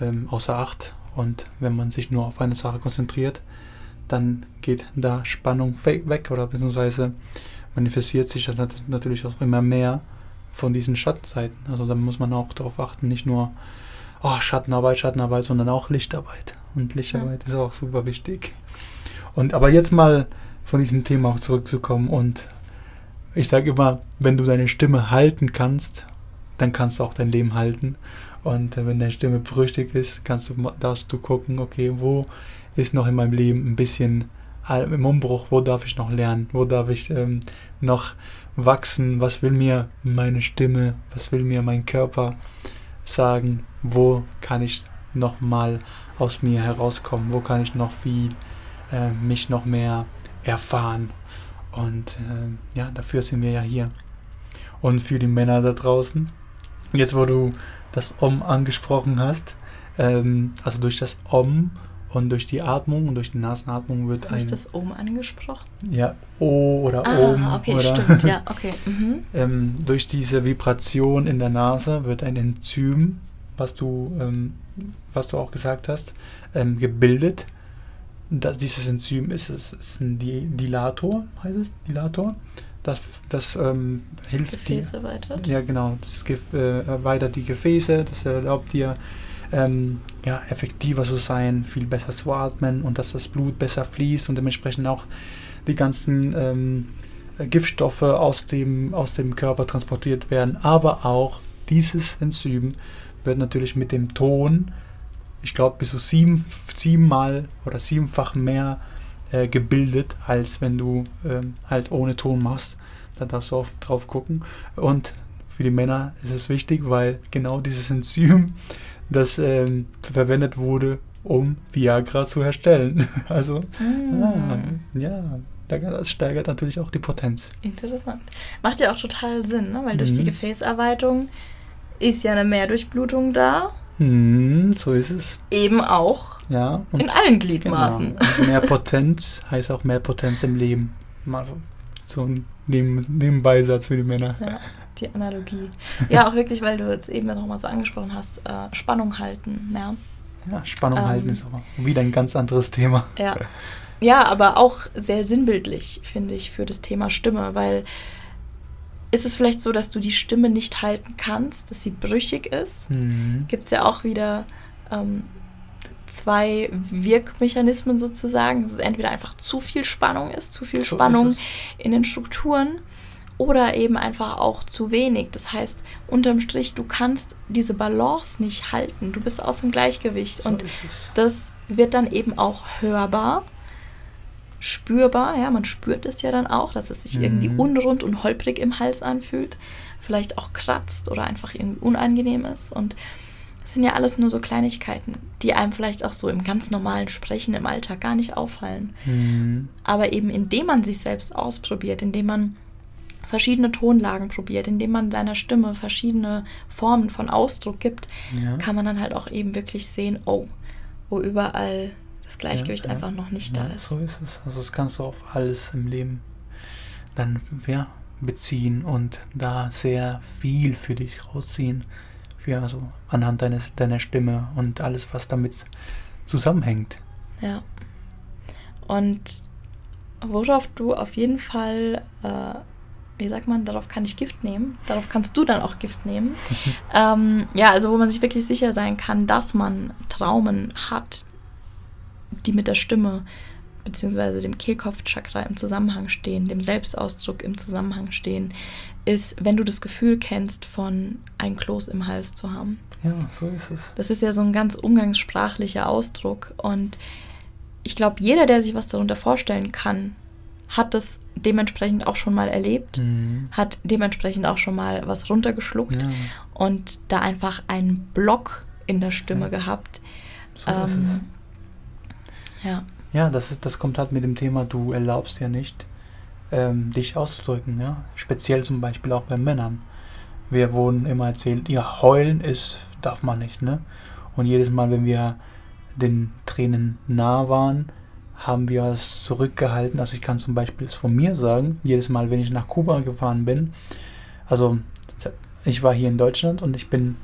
ähm, außer Acht. Und wenn man sich nur auf eine Sache konzentriert, dann geht da Spannung weg oder beziehungsweise manifestiert sich dann natürlich auch immer mehr von diesen Schattenseiten. Also da muss man auch darauf achten, nicht nur oh, Schattenarbeit, Schattenarbeit, sondern auch Lichtarbeit. Und Lichtarbeit ja. ist auch super wichtig. Und aber jetzt mal von diesem Thema auch zurückzukommen und ich sage immer, wenn du deine Stimme halten kannst, dann kannst du auch dein Leben halten. Und äh, wenn deine Stimme brüchig ist, kannst du, darfst du gucken, okay, wo ist noch in meinem Leben ein bisschen im Umbruch, wo darf ich noch lernen, wo darf ich ähm, noch wachsen, was will mir meine Stimme, was will mir mein Körper sagen, wo kann ich noch mal aus mir herauskommen, wo kann ich noch viel äh, mich noch mehr erfahren und äh, ja, dafür sind wir ja hier. Und für die Männer da draußen, jetzt wo du das Om angesprochen hast, ähm, also durch das Om und durch die Atmung und durch die Nasenatmung wird Habe ein. ich das Om angesprochen? Ja, O oder ah, Om. okay, oder stimmt, ja, <laughs> okay. Mhm. ähm, durch diese Vibration in der Nase wird ein Enzym, was du, ähm, was du auch gesagt hast, ähm, gebildet das, dieses Enzym ist, ist, ist ein Dilator, heißt es? Dilator. Das, das ähm, hilft Gefäße die, erweitert. Ja, genau. Das äh, erweitert die Gefäße, das erlaubt dir, ähm, ja, effektiver zu sein, viel besser zu atmen und dass das Blut besser fließt und dementsprechend auch die ganzen ähm, Giftstoffe aus dem, aus dem Körper transportiert werden. Aber auch dieses Enzym wird natürlich mit dem Ton ich glaube, bis zu sieben, siebenmal oder siebenfach mehr äh, gebildet, als wenn du ähm, halt ohne Ton machst. Da darfst du auch drauf gucken. Und für die Männer ist es wichtig, weil genau dieses Enzym, das ähm, verwendet wurde, um Viagra zu herstellen. <laughs> Also, mm. ah, ja, das steigert natürlich auch die Potenz. Interessant. Macht ja auch total Sinn, ne? weil durch mhm. die Gefäßerweiterung ist ja eine Mehrdurchblutung da hm, so ist es. Eben auch. Ja. in allen Gliedmaßen. Genau. Mehr Potenz heißt auch mehr Potenz im Leben. Mal so ein Neben Nebenbeisatz für die Männer. Ja, die Analogie. Ja, auch wirklich, weil du jetzt eben nochmal so angesprochen hast, äh, Spannung halten. Ja, ja Spannung ähm, halten ist aber wieder ein ganz anderes Thema. Ja. Ja, aber auch sehr sinnbildlich, finde ich, für das Thema Stimme, weil ist es vielleicht so, dass du die Stimme nicht halten kannst, dass sie brüchig ist? Mhm. Gibt es ja auch wieder ähm, zwei Wirkmechanismen sozusagen, dass es entweder einfach zu viel Spannung ist, zu viel so Spannung in den Strukturen oder eben einfach auch zu wenig. Das heißt, unterm Strich, du kannst diese Balance nicht halten. Du bist aus dem Gleichgewicht so und das wird dann eben auch hörbar spürbar. Ja, man spürt es ja dann auch, dass es sich mhm. irgendwie unrund und holprig im Hals anfühlt, vielleicht auch kratzt oder einfach irgendwie unangenehm ist. Und das sind ja alles nur so Kleinigkeiten, die einem vielleicht auch so im ganz normalen Sprechen im Alltag gar nicht auffallen. Mhm. Aber eben indem man sich selbst ausprobiert, indem man verschiedene Tonlagen probiert, indem man seiner Stimme verschiedene Formen von Ausdruck gibt, ja. kann man dann halt auch eben wirklich sehen, oh, wo überall das Gleichgewicht ja, einfach noch nicht da ist. So ist es. Also das kannst du auf alles im Leben dann ja, beziehen und da sehr viel für dich rausziehen. Für, also anhand deines, deiner Stimme und alles, was damit zusammenhängt. Ja. Und worauf du auf jeden Fall, äh, wie sagt man, darauf kann ich Gift nehmen. Darauf kannst du dann auch Gift nehmen. <laughs> ähm, ja, also wo man sich wirklich sicher sein kann, dass man Traumen hat, die mit der Stimme bzw. dem Kehlkopfchakra im Zusammenhang stehen, dem Selbstausdruck im Zusammenhang stehen, ist, wenn du das Gefühl kennst, von ein Kloß im Hals zu haben. Ja, so ist es. Das ist ja so ein ganz umgangssprachlicher Ausdruck und ich glaube, jeder, der sich was darunter vorstellen kann, hat das dementsprechend auch schon mal erlebt, mhm. hat dementsprechend auch schon mal was runtergeschluckt ja. und da einfach einen Block in der Stimme ja. gehabt. So ähm, ja. Ja, das, ist, das kommt halt mit dem Thema, du erlaubst ja nicht, ähm, dich auszudrücken. Ja? Speziell zum Beispiel auch bei Männern. Wir wurden immer erzählt, ja, heulen ist, darf man nicht. Ne? Und jedes Mal, wenn wir den Tränen nah waren, haben wir es zurückgehalten. Also ich kann zum Beispiel es von mir sagen, jedes Mal, wenn ich nach Kuba gefahren bin, also ich war hier in Deutschland und ich bin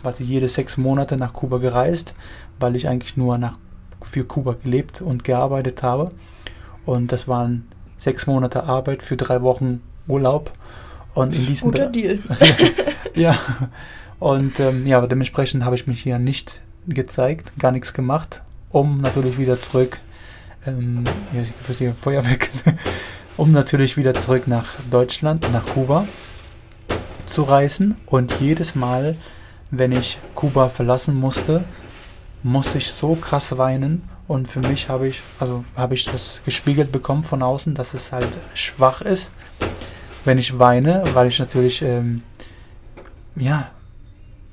quasi jede sechs Monate nach Kuba gereist, weil ich eigentlich nur nach, für Kuba gelebt und gearbeitet habe. Und das waren sechs Monate Arbeit für drei Wochen Urlaub. Und in diesen Guter Deal. <laughs> ja. Und ähm, ja, dementsprechend habe ich mich hier nicht gezeigt, gar nichts gemacht, um natürlich wieder zurück, ähm, ja, ich gibt hier Feuerwerk, <laughs> um natürlich wieder zurück nach Deutschland, nach Kuba zu reisen. Und jedes Mal, wenn ich Kuba verlassen musste, musste ich so krass weinen. Und für mich habe ich, also habe ich das gespiegelt bekommen von außen, dass es halt schwach ist, wenn ich weine, weil ich natürlich, ähm, ja,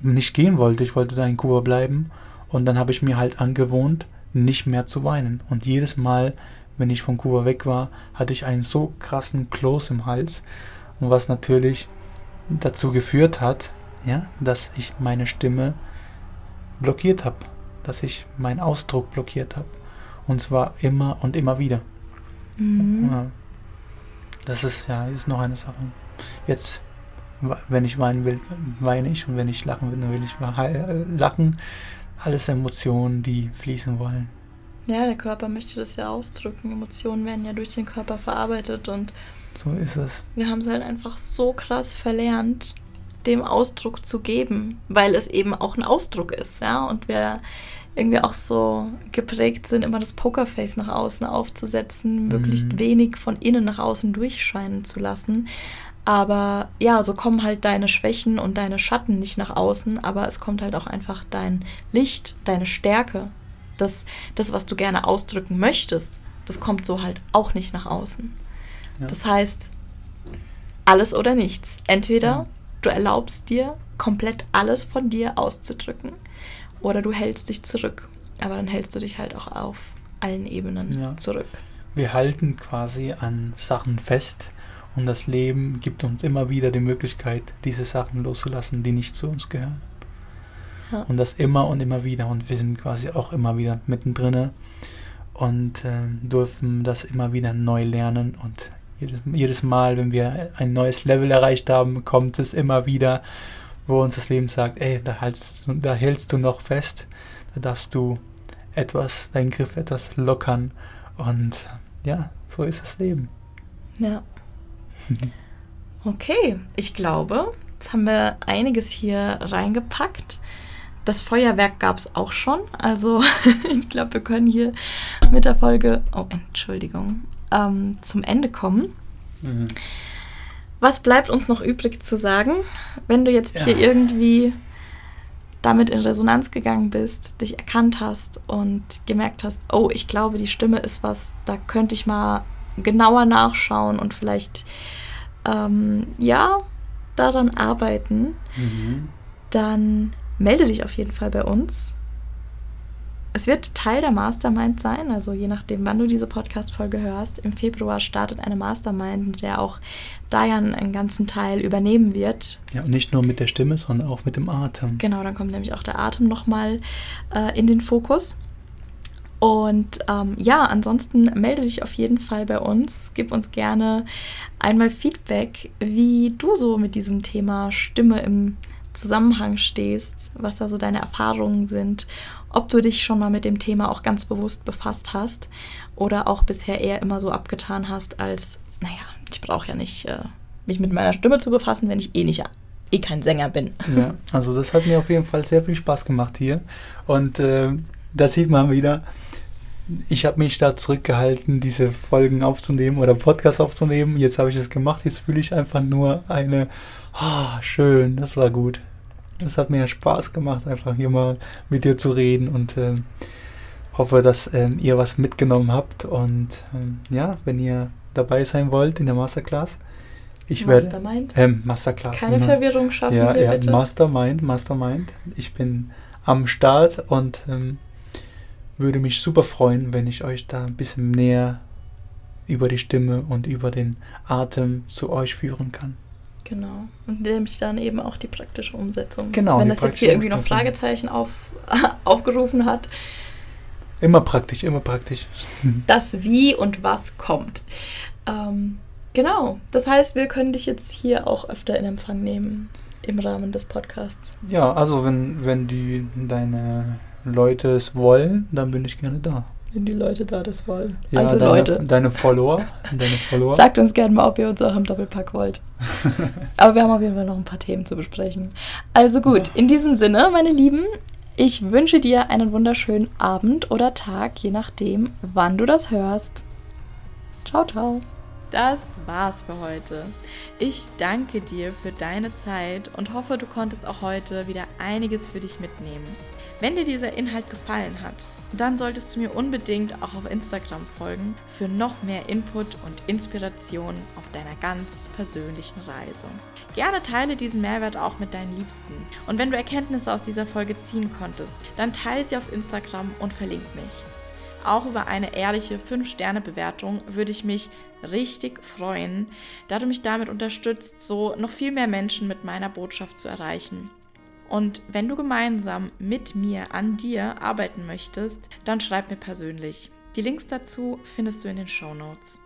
nicht gehen wollte. Ich wollte da in Kuba bleiben. Und dann habe ich mir halt angewohnt, nicht mehr zu weinen. Und jedes Mal, wenn ich von Kuba weg war, hatte ich einen so krassen Kloß im Hals. Und was natürlich dazu geführt hat, ja, dass ich meine Stimme blockiert habe. Dass ich meinen Ausdruck blockiert habe. Und zwar immer und immer wieder. Mhm. Ja. Das ist ja ist noch eine Sache. Jetzt, wenn ich weinen will, weine ich und wenn ich lachen will, dann will ich äh, lachen alles Emotionen, die fließen wollen. Ja, der Körper möchte das ja ausdrücken. Emotionen werden ja durch den Körper verarbeitet und so ist es. Wir haben es halt einfach so krass verlernt, dem Ausdruck zu geben, weil es eben auch ein Ausdruck ist, ja, und wir irgendwie auch so geprägt sind, immer das Pokerface nach außen aufzusetzen, möglichst mhm. wenig von innen nach außen durchscheinen zu lassen. Aber ja, so kommen halt deine Schwächen und deine Schatten nicht nach außen, aber es kommt halt auch einfach dein Licht, deine Stärke, das, das was du gerne ausdrücken möchtest, das kommt so halt auch nicht nach außen. Ja. Das heißt, alles oder nichts. Entweder ja. du erlaubst dir, komplett alles von dir auszudrücken, oder du hältst dich zurück. Aber dann hältst du dich halt auch auf allen Ebenen ja. zurück. Wir halten quasi an Sachen fest, und das Leben gibt uns immer wieder die Möglichkeit, diese Sachen loszulassen, die nicht zu uns gehören. Ja. Und das immer und immer wieder. Und wir sind quasi auch immer wieder mittendrin und äh, dürfen das immer wieder neu lernen. Und jedes, jedes Mal, wenn wir ein neues Level erreicht haben, kommt es immer wieder, wo uns das Leben sagt, ey, da hältst du, da hältst du noch fest, da darfst du etwas, deinen Griff etwas lockern. Und ja, so ist das Leben. Ja. <laughs> Okay, ich glaube, jetzt haben wir einiges hier reingepackt. Das Feuerwerk gab es auch schon. Also <laughs> ich glaube, wir können hier mit der Folge, oh Entschuldigung, ähm, zum Ende kommen. Mhm. Was bleibt uns noch übrig zu sagen, wenn du jetzt ja. hier irgendwie damit in Resonanz gegangen bist, dich erkannt hast und gemerkt hast, oh, ich glaube, die Stimme ist was, da könnte ich mal genauer nachschauen und vielleicht ähm, ja daran arbeiten, mhm. dann melde dich auf jeden Fall bei uns. Es wird Teil der Mastermind sein, also je nachdem, wann du diese Podcast-Folge hörst. Im Februar startet eine Mastermind, der auch Diane einen ganzen Teil übernehmen wird. Ja, und nicht nur mit der Stimme, sondern auch mit dem Atem. Genau, dann kommt nämlich auch der Atem nochmal äh, in den Fokus. Und ähm, ja, ansonsten melde dich auf jeden Fall bei uns. Gib uns gerne einmal Feedback, wie du so mit diesem Thema Stimme im Zusammenhang stehst, was da so deine Erfahrungen sind, ob du dich schon mal mit dem Thema auch ganz bewusst befasst hast oder auch bisher eher immer so abgetan hast, als, naja, ich brauche ja nicht äh, mich mit meiner Stimme zu befassen, wenn ich eh nicht eh kein Sänger bin. Ja, also das hat mir auf jeden Fall sehr viel Spaß gemacht hier und äh, da sieht man wieder, ich habe mich da zurückgehalten, diese Folgen aufzunehmen oder Podcast aufzunehmen. Jetzt habe ich es gemacht. Jetzt fühle ich einfach nur eine, ah, schön, das war gut. Es hat mir Spaß gemacht, einfach hier mal mit dir zu reden und äh, hoffe, dass äh, ihr was mitgenommen habt. Und äh, ja, wenn ihr dabei sein wollt in der Masterclass, ich Mastermind? werde ähm, Masterclass. Keine immer. Verwirrung schaffen ja, wir ja, bitte. Mastermind, Mastermind. Ich bin am Start und ähm, würde mich super freuen, wenn ich euch da ein bisschen näher über die Stimme und über den Atem zu euch führen kann. Genau. Und nämlich dann eben auch die praktische Umsetzung. Genau. Wenn das jetzt hier irgendwie noch Fragezeichen auf, <laughs> aufgerufen hat. Immer praktisch, immer praktisch. <laughs> Das Wie und was kommt. Ähm, genau. Das heißt, wir können dich jetzt hier auch öfter in Empfang nehmen im Rahmen des Podcasts. Ja, also wenn, wenn die deine Leute es wollen, dann bin ich gerne da. Wenn die Leute da das wollen. Ja, also deine, Leute. Deine Follower, deine Follower. Sagt uns gerne mal, ob ihr uns auch im Doppelpack wollt. <laughs> Aber wir haben auf jeden Fall noch ein paar Themen zu besprechen. Also gut, in diesem Sinne, meine Lieben, ich wünsche dir einen wunderschönen Abend oder Tag, je nachdem, wann du das hörst. Ciao, ciao. Das war's für heute. Ich danke dir für deine Zeit und hoffe, du konntest auch heute wieder einiges für dich mitnehmen. Wenn dir dieser Inhalt gefallen hat, dann solltest du mir unbedingt auch auf Instagram folgen für noch mehr Input und Inspiration auf deiner ganz persönlichen Reise. Gerne teile diesen Mehrwert auch mit deinen Liebsten. Und wenn du Erkenntnisse aus dieser Folge ziehen konntest, dann teile sie auf Instagram und verlink mich. Auch über eine ehrliche 5-Sterne-Bewertung würde ich mich richtig freuen, da du mich damit unterstützt, so noch viel mehr Menschen mit meiner Botschaft zu erreichen. Und wenn du gemeinsam mit mir an dir arbeiten möchtest, dann schreib mir persönlich. Die Links dazu findest du in den Show Notes.